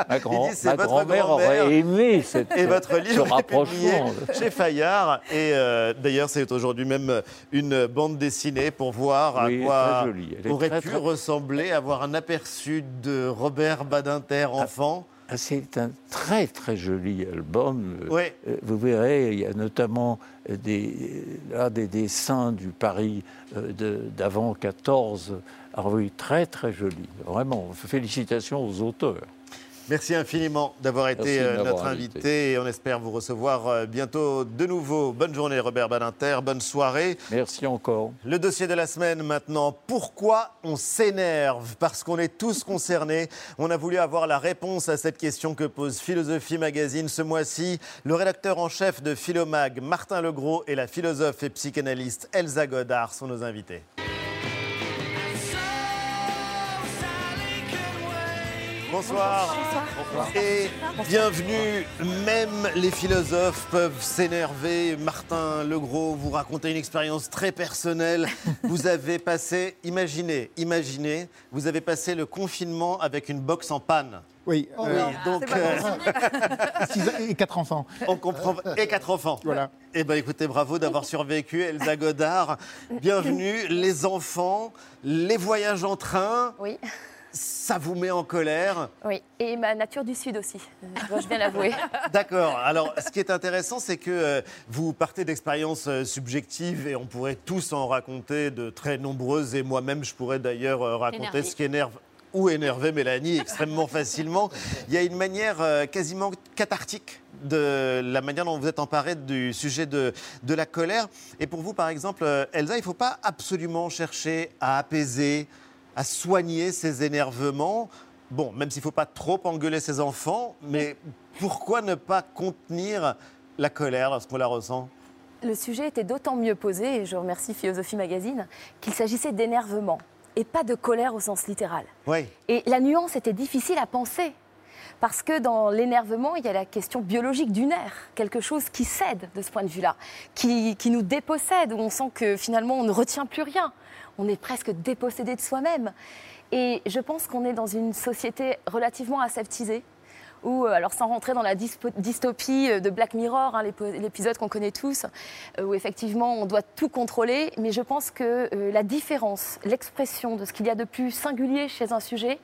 Ma, grand- Idis, c'est ma votre grand-mère grand-mère. aurait aimé cette, Et votre livre est publié chez Fayard. Et euh, d'ailleurs, c'est aujourd'hui même une bande dessinée pour voir à quoi aurait très, pu très- ressembler, avoir un aperçu de Robert Badinter enfant? Ah, C'est un très très joli album. Euh, Oui. Vous verrez, il y a notamment des, là, des dessins du Paris euh, d'avant 14. Alors oui, très très joli. Vraiment, félicitations aux auteurs. Merci infiniment d'avoir été euh, notre invité. invité et on espère vous recevoir euh, bientôt de nouveau. Bonne journée Robert Badinter, bonne soirée. Merci encore. Le dossier de la semaine maintenant. Pourquoi on s'énerve? Parce qu'on est tous concernés. On a voulu avoir la réponse à cette question que pose Philosophie Magazine ce mois-ci. Le rédacteur en chef de Philomag, Martin Legros, et la philosophe et psychanalyste Elsa Godard sont nos invités. Bonsoir. Et bienvenue. Même les philosophes peuvent s'énerver. Martin Legros, vous racontez une expérience très personnelle. Vous avez passé, imaginez, imaginez, vous avez passé le confinement avec une box en panne. Oui, Oui, euh, donc pas euh, six et quatre enfants. on comprend et quatre enfants. Voilà. Eh ben écoutez, bravo d'avoir survécu, Elsa Godard. Bienvenue, les enfants, les voyages en train. Oui. Ça vous met en colère. Oui, et ma nature du Sud aussi, dois-je bien l'avouer. D'accord. Alors, ce qui est intéressant, c'est que euh, vous partez d'expériences euh, subjectives et on pourrait tous en raconter de très nombreuses. Et moi-même, je pourrais d'ailleurs euh, raconter ce qui énerve ou énerver Mélanie extrêmement facilement. Il y a une manière quasiment cathartique de la manière dont vous êtes emparé du sujet de, de la colère. Et pour vous, par exemple, Elsa, il ne faut pas absolument chercher à apaiser, à soigner ces énervements. Bon, même s'il ne faut pas trop engueuler ses enfants, mais pourquoi ne pas contenir la colère lorsqu'on la ressent? Le sujet était d'autant mieux posé, et je remercie Philosophie Magazine, qu'il s'agissait d'énervement et pas de colère au sens littéral. Oui. Et la nuance était difficile à penser. Parce que dans l'énervement, il y a la question biologique du nerf, quelque chose qui cède de ce point de vue-là, qui, qui nous dépossède, où on sent que finalement on ne retient plus rien. On est presque dépossédé de soi-même. Et je pense qu'on est dans une société relativement aseptisée, où, euh, alors sans rentrer dans la dystopie euh, de Black Mirror, hein, l'épisode qu'on connaît tous, euh, où effectivement on doit tout contrôler, mais je pense que la différence, l'expression de ce qu'il y a de plus singulier chez un sujet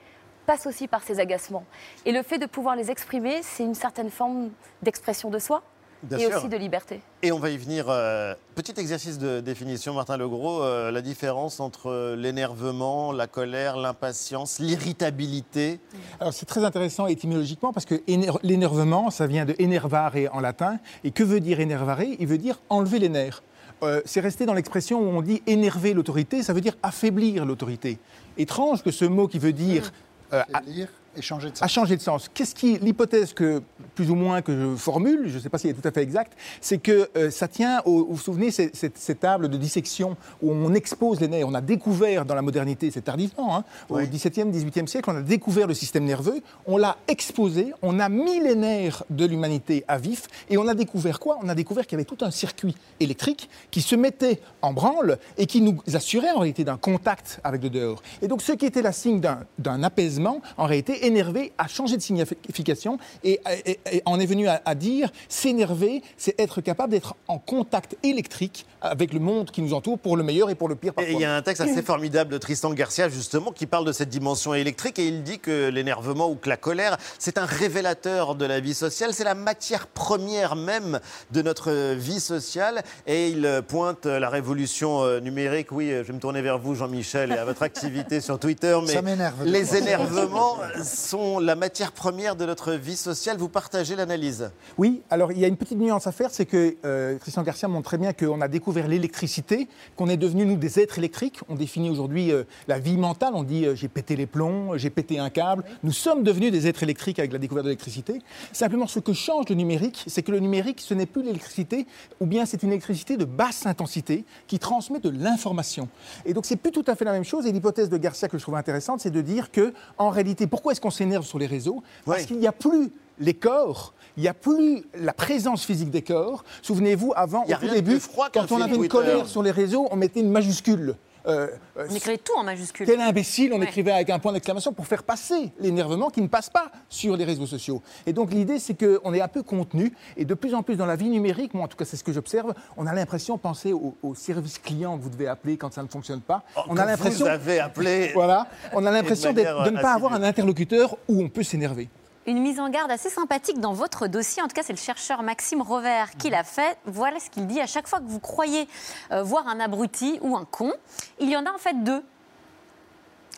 passe aussi par ses agacements. Et le fait de pouvoir les exprimer, c'est une certaine forme d'expression de soi Bien et sûr. aussi de liberté. Et on va y venir. euh, petit exercice de définition, Martin Legros, euh, la différence entre l'énervement, la colère, l'impatience, l'irritabilité. Alors c'est très intéressant étymologiquement parce que éner- l'énervement, ça vient de enervare en latin. Et que veut dire énervare? Il veut dire enlever les nerfs. Euh, c'est resté dans l'expression où on dit énerver l'autorité, ça veut dire affaiblir l'autorité. Étrange que ce mot qui veut dire euh, a- Lire et changer de a changé de sens. Qu'est-ce qui, l'hypothèse que plus ou moins que je formule, je ne sais pas si elle est tout à fait exacte, c'est que euh, ça tient au, vous vous souvenez cette, cette- cette table de dissection où on expose les nerfs. On a découvert dans la modernité, c'est tardivement, hein, au XVIIe, XVIIIe siècle, on a découvert le système nerveux, on l'a exposé, on a mis les nerfs de l'humanité à vif, et on a découvert quoi? On a découvert qu'il y avait tout un circuit électrique qui se mettait en branle et qui nous assurait en réalité d'un contact avec le dehors. Et donc ce qui était la signe d'un apaisement, en réalité, énervé a changé de signification et, et- et en est venu à, à dire s'énerver, c'est être capable d'être en contact électrique avec le monde qui nous entoure pour le meilleur et pour le pire Et parfois. il y a un texte assez formidable de Tristan Garcia, justement, qui parle de cette dimension électrique et il dit que l'énervement ou que la colère, c'est un révélateur de la vie sociale, c'est la matière première même de notre vie sociale. Et il euh, pointe la révolution euh, numérique. Oui, euh, je vais me tourner vers vous, Jean-Michel, et à votre activité sur Twitter. Mais Ça m'énerve. les énervements sont la matière première de notre vie sociale. Vous partagez l'analyse Oui, alors il y a une petite nuance à faire, c'est que euh, Christian Garcia montre très bien qu'on a découvert l'électricité, qu'on est devenu, nous, des êtres électriques. On définit aujourd'hui euh, la vie mentale, on dit euh, j'ai pété les plombs, j'ai pété un câble. Nous sommes devenus des êtres électriques avec la découverte de l'électricité. Simplement, ce que change le numérique, c'est que le numérique, ce n'est plus l'électricité, ou bien c'est une électricité de basse intensité qui transmet de l'information. Et donc, c'est plus tout à fait la même chose. Et l'hypothèse de Garcia que je trouve intéressante, c'est de dire que, en réalité, pourquoi est-ce qu'on s'énerve sur les réseaux Parce qu'il n'y a plus les corps, il n'y a plus la présence physique des corps. Souvenez-vous, avant, au tout début, quand on avait une colère sur les réseaux, on mettait une majuscule. Euh, euh, On écrivait tout en majuscule. Tel imbécile, on Ouais. écrivait avec un point d'exclamation pour faire passer l'énervement qui ne passe pas sur les réseaux sociaux. Et donc l'idée, c'est qu'on est un peu contenu et de plus en plus dans la vie numérique, moi en tout cas c'est ce que j'observe, on a l'impression, pensez au, au service client que vous devez appeler quand ça ne fonctionne pas. on que a l'impression, vous avez appelé voilà, on a de l'impression de ne pas avoir un interlocuteur où on peut s'énerver. Une mise en garde assez sympathique dans votre dossier. En tout cas, c'est le chercheur Maxime Rover qui l'a fait. Voilà ce qu'il dit. À chaque fois que vous croyez euh, voir un abruti ou un con, il y en a en fait deux.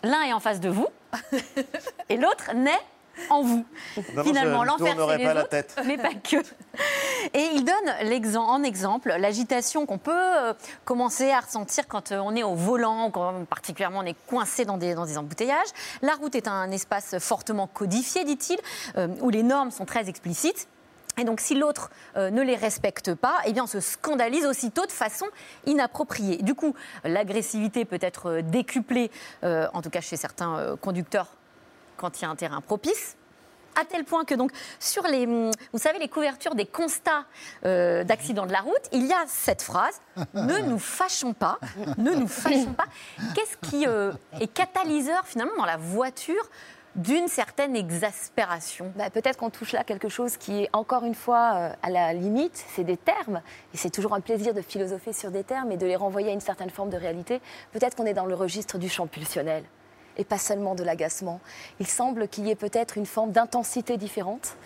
L'un est en face de vous et l'autre naît en vous. Non, Finalement, l'enfer, c'est les pas la autres, tête. mais pas que. Et il donne en exemple l'agitation qu'on peut euh, commencer à ressentir quand euh, on est au volant, quand particulièrement on est coincé dans des, dans des embouteillages. La route est un espace fortement codifié, dit-il, euh, où les normes sont très explicites. Et donc, si l'autre euh, ne les respecte pas, eh bien, on se scandalise aussitôt de façon inappropriée. Du coup, l'agressivité peut être décuplée, euh, en tout cas chez certains euh, conducteurs, quand il y a un terrain propice. À tel point que donc sur les, hum, vous savez, les couvertures des constats euh, d'accidents de la route, il y a cette phrase ne nous fâchons pas, ne nous fâchons pas. Qu'est-ce qui euh, est catalyseur finalement dans la voiture d'une certaine exaspération? Bah, Peut-être qu'on touche là quelque chose qui est encore une fois euh, à la limite, c'est des termes, et c'est toujours un plaisir de philosopher sur des termes et de les renvoyer à une certaine forme de réalité. Peut-être qu'on est dans le registre du champ pulsionnel et pas seulement de l'agacement. Il semble qu'il y ait peut-être une forme d'intensité différente.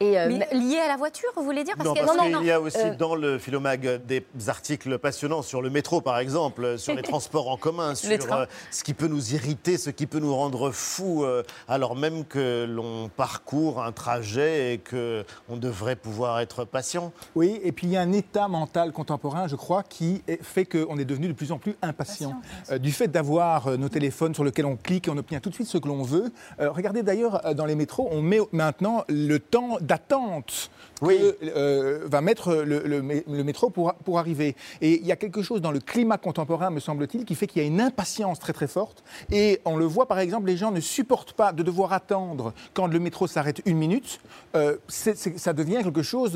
Et, euh, Mais lié à la voiture, vous voulez dire? Non, qu'il y a- parce non, qu'il non, y a aussi euh, dans le Philomag des articles passionnants sur le métro, par exemple, sur les transports en commun, sur euh, ce qui peut nous irriter, ce qui peut nous rendre fous, euh, alors même que l'on parcourt un trajet et que on devrait pouvoir être patient. Oui, et puis il y a un état mental contemporain, je crois, qui fait qu'on est devenu de plus en plus impatient. Euh, du fait d'avoir nos téléphones sur lesquels on clique et on obtient tout de suite ce que l'on veut. Euh, regardez d'ailleurs, euh, dans les métros, on met maintenant le temps d'attente que euh, va mettre le, le mé- le métro pour, pour arriver. Et il y a quelque chose dans le climat contemporain, me semble-t-il, qui fait qu'il y a une impatience très très forte. Et on le voit, par exemple, les gens ne supportent pas de devoir attendre quand le métro s'arrête une minute. Euh, ça devient quelque chose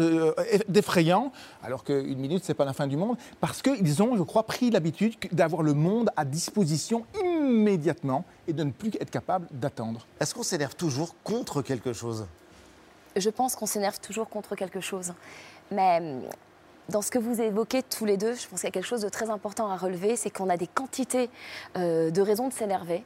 d'effrayant, alors qu'une minute, c'est pas la fin du monde, parce qu'ils ont, je crois, pris l'habitude d'avoir le monde à disposition immédiatement et de ne plus être capable d'attendre. Est-ce qu'on s'énerve toujours contre quelque chose? Je pense qu'on s'énerve toujours contre quelque chose. Mais hum, dans ce que vous évoquez tous les deux, je pense qu'il y a quelque chose de très important à relever, c'est qu'on a des quantités euh, de raisons de s'énerver.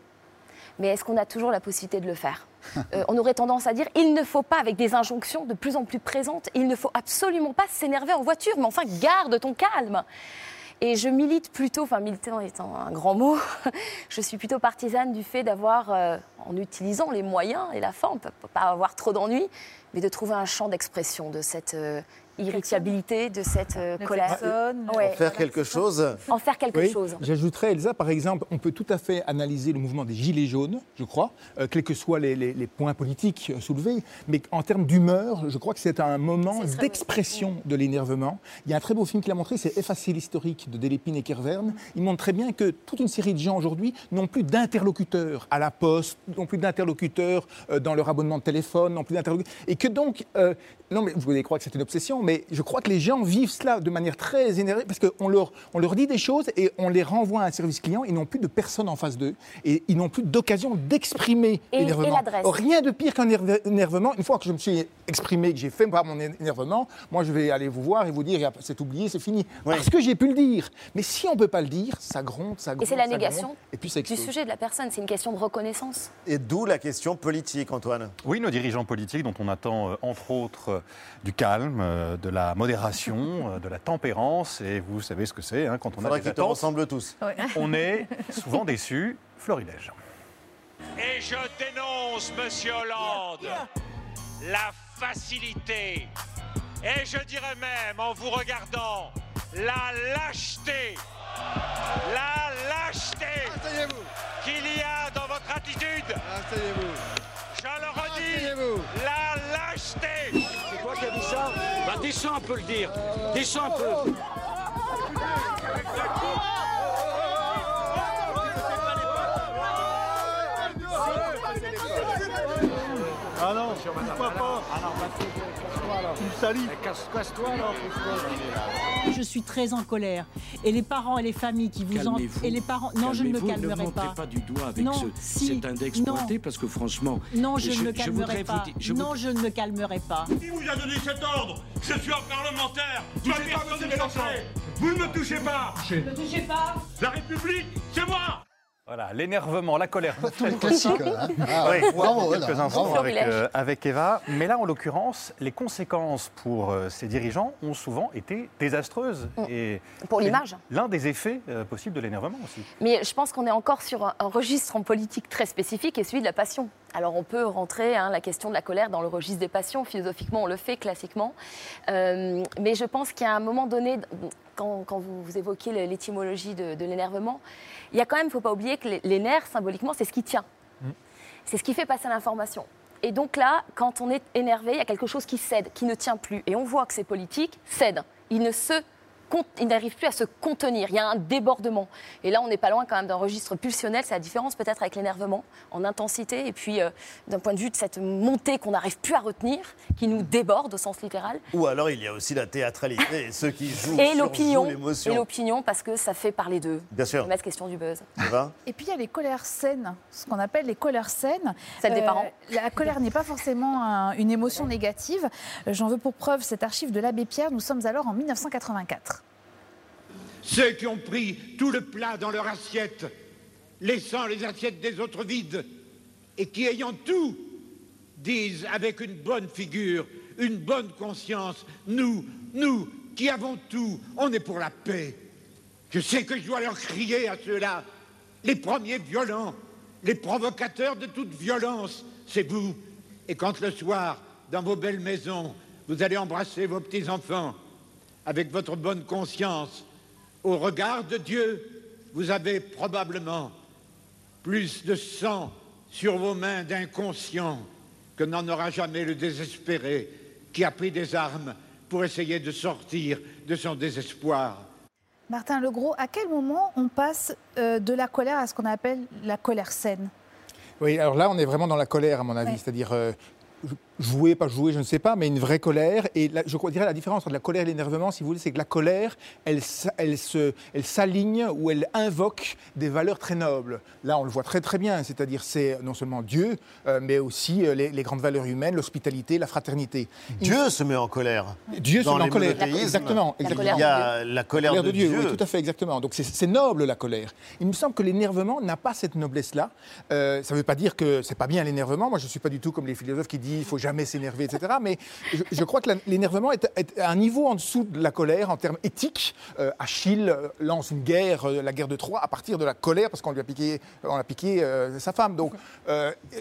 Mais est-ce qu'on a toujours la possibilité de le faire? Euh, On aurait tendance à dire il ne faut pas, avec des injonctions de plus en plus présentes, il ne faut absolument pas s'énerver en voiture, mais enfin garde ton calme. Et je milite plutôt, enfin militant étant un grand mot, je suis plutôt partisane du fait d'avoir, euh, en utilisant les moyens et la forme, pas avoir trop d'ennuis, mais de trouver un champ d'expression de cette euh, irritabilité, de cette euh, colère. Ouais. En faire quelque chose En faire quelque Oui, chose. J'ajouterais, Elsa, par exemple, on peut tout à fait analyser le mouvement des Gilets jaunes, je crois, euh, quels que soient les, les- les points politiques euh, soulevés, mais en termes d'humeur, je crois que c'est un moment d'expression de l'énervement. Il y a un très beau film qui l'a montré, c'est Effacer l'historique de Delépine et Kerverne. Il montre très bien que toute une série de gens aujourd'hui n'ont plus d'interlocuteurs à la poste, n'ont plus d'interlocuteurs euh, dans leur abonnement de téléphone, n'ont plus d'interlocuteurs. Et que donc, euh, non mais vous allez croire que c'est une obsession, mais je crois que les gens vivent cela de manière très énervée parce qu'on leur, on leur dit des choses et on les renvoie à un service client, ils n'ont plus de personne en face d'eux et ils n'ont plus d'occasion d'exprimer l'énervement. Rien de pire qu'un énerve- énervement. Une fois que je me suis exprimé, que j'ai fait par mon énervement, moi je vais aller vous voir et vous dire c'est oublié, c'est fini. Parce que j'ai pu le dire. Mais si on ne peut pas le dire, ça gronde, ça gronde. Et c'est la gronde, négation et puis ça du sujet de la personne, c'est une question de reconnaissance. Et d'où la question politique, Antoine? Oui, nos dirigeants politiques, dont on attend euh, entre autres euh, du calme, euh, de la modération, euh, de la tempérance, et vous savez ce que c'est hein, quand on a des attentes, ressemblent tous. On est souvent déçus. Florilège. Et je dénonce, monsieur Hollande, la facilité. Et je dirais même, en vous regardant, la lâcheté. La lâcheté qu'il y a dans votre attitude. Je le redis, la lâcheté. Ça Bah descends un peu le dire. Descends un peu. Ah non madame. Pourquoi pas Alors, casse-toi. Tu me salis. Casse-toi alors, Je suis très en colère. Et les parents et les familles qui vous en... Et les parents... Non, je ne me calmerai ne pas. Ne pas du doigt avec non, ce, si, cet index non. pointé, parce que franchement... Non, je, je ne me calmerai je pas. je non, je ne me calmerai pas. Qui vous a donné cet ordre? Je suis un parlementaire Ma personne n'est censée Vous ne me touchez pas Ne me touchez pas La République, c'est moi Voilà, l'énervement, la colère. Tous les classiques. Hein. Ah, oui, quelques voilà. instants avec, euh, avec Eva. Mais là, en l'occurrence, les conséquences pour euh, ces dirigeants ont souvent été désastreuses. Et Pour l'image. L'un des effets euh, possibles de l'énervement aussi. Mais je pense qu'on est encore sur un, un registre en politique très spécifique et celui de la passion. Alors on peut rentrer hein, la question de la colère dans le registre des passions. Philosophiquement, on le fait classiquement. Euh, mais je pense qu'il y a un moment donné, quand, quand vous, vous évoquez l'étymologie de, de l'énervement, il y a quand même, il ne faut pas oublier que les, nerfs, symboliquement, c'est ce qui tient. C'est ce qui fait passer l'information. Et donc là, quand on est énervé, il y a quelque chose qui cède, qui ne tient plus. Et on voit que ces politiques cèdent. Ils ne se ils n'arrivent plus à se contenir. Il y a un débordement. Et là, on n'est pas loin quand même d'un registre pulsionnel. C'est la différence peut-être avec l'énervement en intensité et puis euh, d'un point de vue de cette montée qu'on n'arrive plus à retenir, qui nous déborde au sens littéral. Ou alors il y a aussi la théâtralité et ceux qui jouent Et l'opinion. Et l'émotion. l'opinion parce que ça fait parler d'eux. Bien sûr. La question du buzz. Eva Et puis il y a les colères saines, ce qu'on appelle les colères saines. Celles des parents. La colère n'est pas forcément un- une émotion négative. Euh, J'en veux pour preuve cette archive de l'abbé Pierre. Nous sommes alors en 1984. Ceux qui ont pris tout le plat dans leur assiette, laissant les assiettes des autres vides, et qui, ayant tout, disent avec une bonne figure, une bonne conscience, nous, nous, qui avons tout, on est pour la paix. Je sais que je dois leur crier à ceux-là, les premiers violents, les provocateurs de toute violence, c'est vous. Et quand le soir, dans vos belles maisons, vous allez embrasser vos petits-enfants, avec votre bonne conscience, au regard de Dieu, vous avez probablement plus de sang sur vos mains d'inconscient que n'en aura jamais le désespéré qui a pris des armes pour essayer de sortir de son désespoir. Martin Legros, à quel moment on passe euh, de la colère à ce qu'on appelle la colère saine? Oui, alors là, on est vraiment dans la colère, à mon avis. Ouais. C'est-à-dire euh, jouer, pas jouer, je ne sais pas, mais une vraie colère. Et là, je crois- dirais la différence entre la colère et l'énervement, si vous voulez, c'est que la colère, elle, elle, se, elle s'aligne ou elle invoque des valeurs très nobles. Là, on le voit très très bien. C'est-à-dire, c'est non seulement Dieu, euh, mais aussi euh, les, les grandes valeurs humaines, l'hospitalité, la fraternité. Dieu se met en colère. Dieu se met en colère. Exactement. exactement. Il y a la colère de, Dieu. Oui, tout à fait, exactement. Donc c'est- c'est noble la colère. Il me semble que l'énervement n'a pas cette noblesse-là. Euh, ça ne veut pas dire que c'est pas bien l'énervement. Moi, je ne suis pas du tout comme les philosophes qui disent il faut jamais s'énerver, etc. Mais je, je crois que l'énervement est, est à un niveau en dessous de la colère en termes éthiques. Euh, Achille euh, lance une guerre, euh, la guerre de Troie, à partir de la colère parce qu'on lui a piqué, on a piqué euh, sa femme. Donc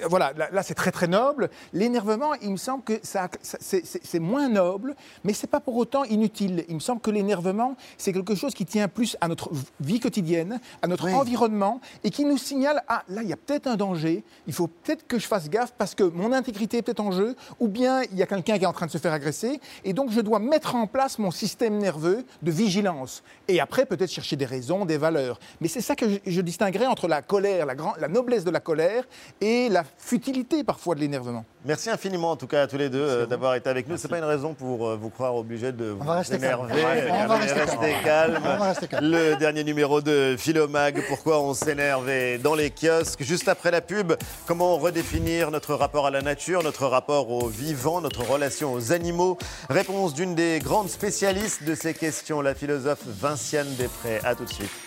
voilà, là, là, c'est très très noble. L'énervement, il me semble que ça, ça- c'est- c'est c'est moins noble, mais c'est pas pour autant inutile. Il me semble que l'énervement, c'est quelque chose qui tient plus à notre vie quotidienne, à notre environnement, et qui nous signale ah là, il y a peut-être un danger. Il faut peut-être que je fasse gaffe parce que mon intégrité est peut-être en jeu, ou bien il y a quelqu'un qui est en train de se faire agresser, et donc je dois mettre en place mon système nerveux de vigilance. Et après, peut-être chercher des raisons, des valeurs. Mais c'est ça que je, je distinguerais entre la colère, la, grand- la noblesse de la colère, et la futilité parfois de l'énervement. Merci infiniment en tout cas à tous les deux euh, d'avoir été avec nous. C'est pas une raison pour euh, vous croire obligé de vous énerver. On va rester calme. Le dernier numéro de Philomag, pourquoi on s'énerve dans les kiosques. Juste après la pub, comment redéfinir notre rapport à la nature, notre rapport au vivant, notre relation aux animaux. Réponse d'une des grandes spécialistes de ces questions, la philosophe Vinciane Després. À tout de suite.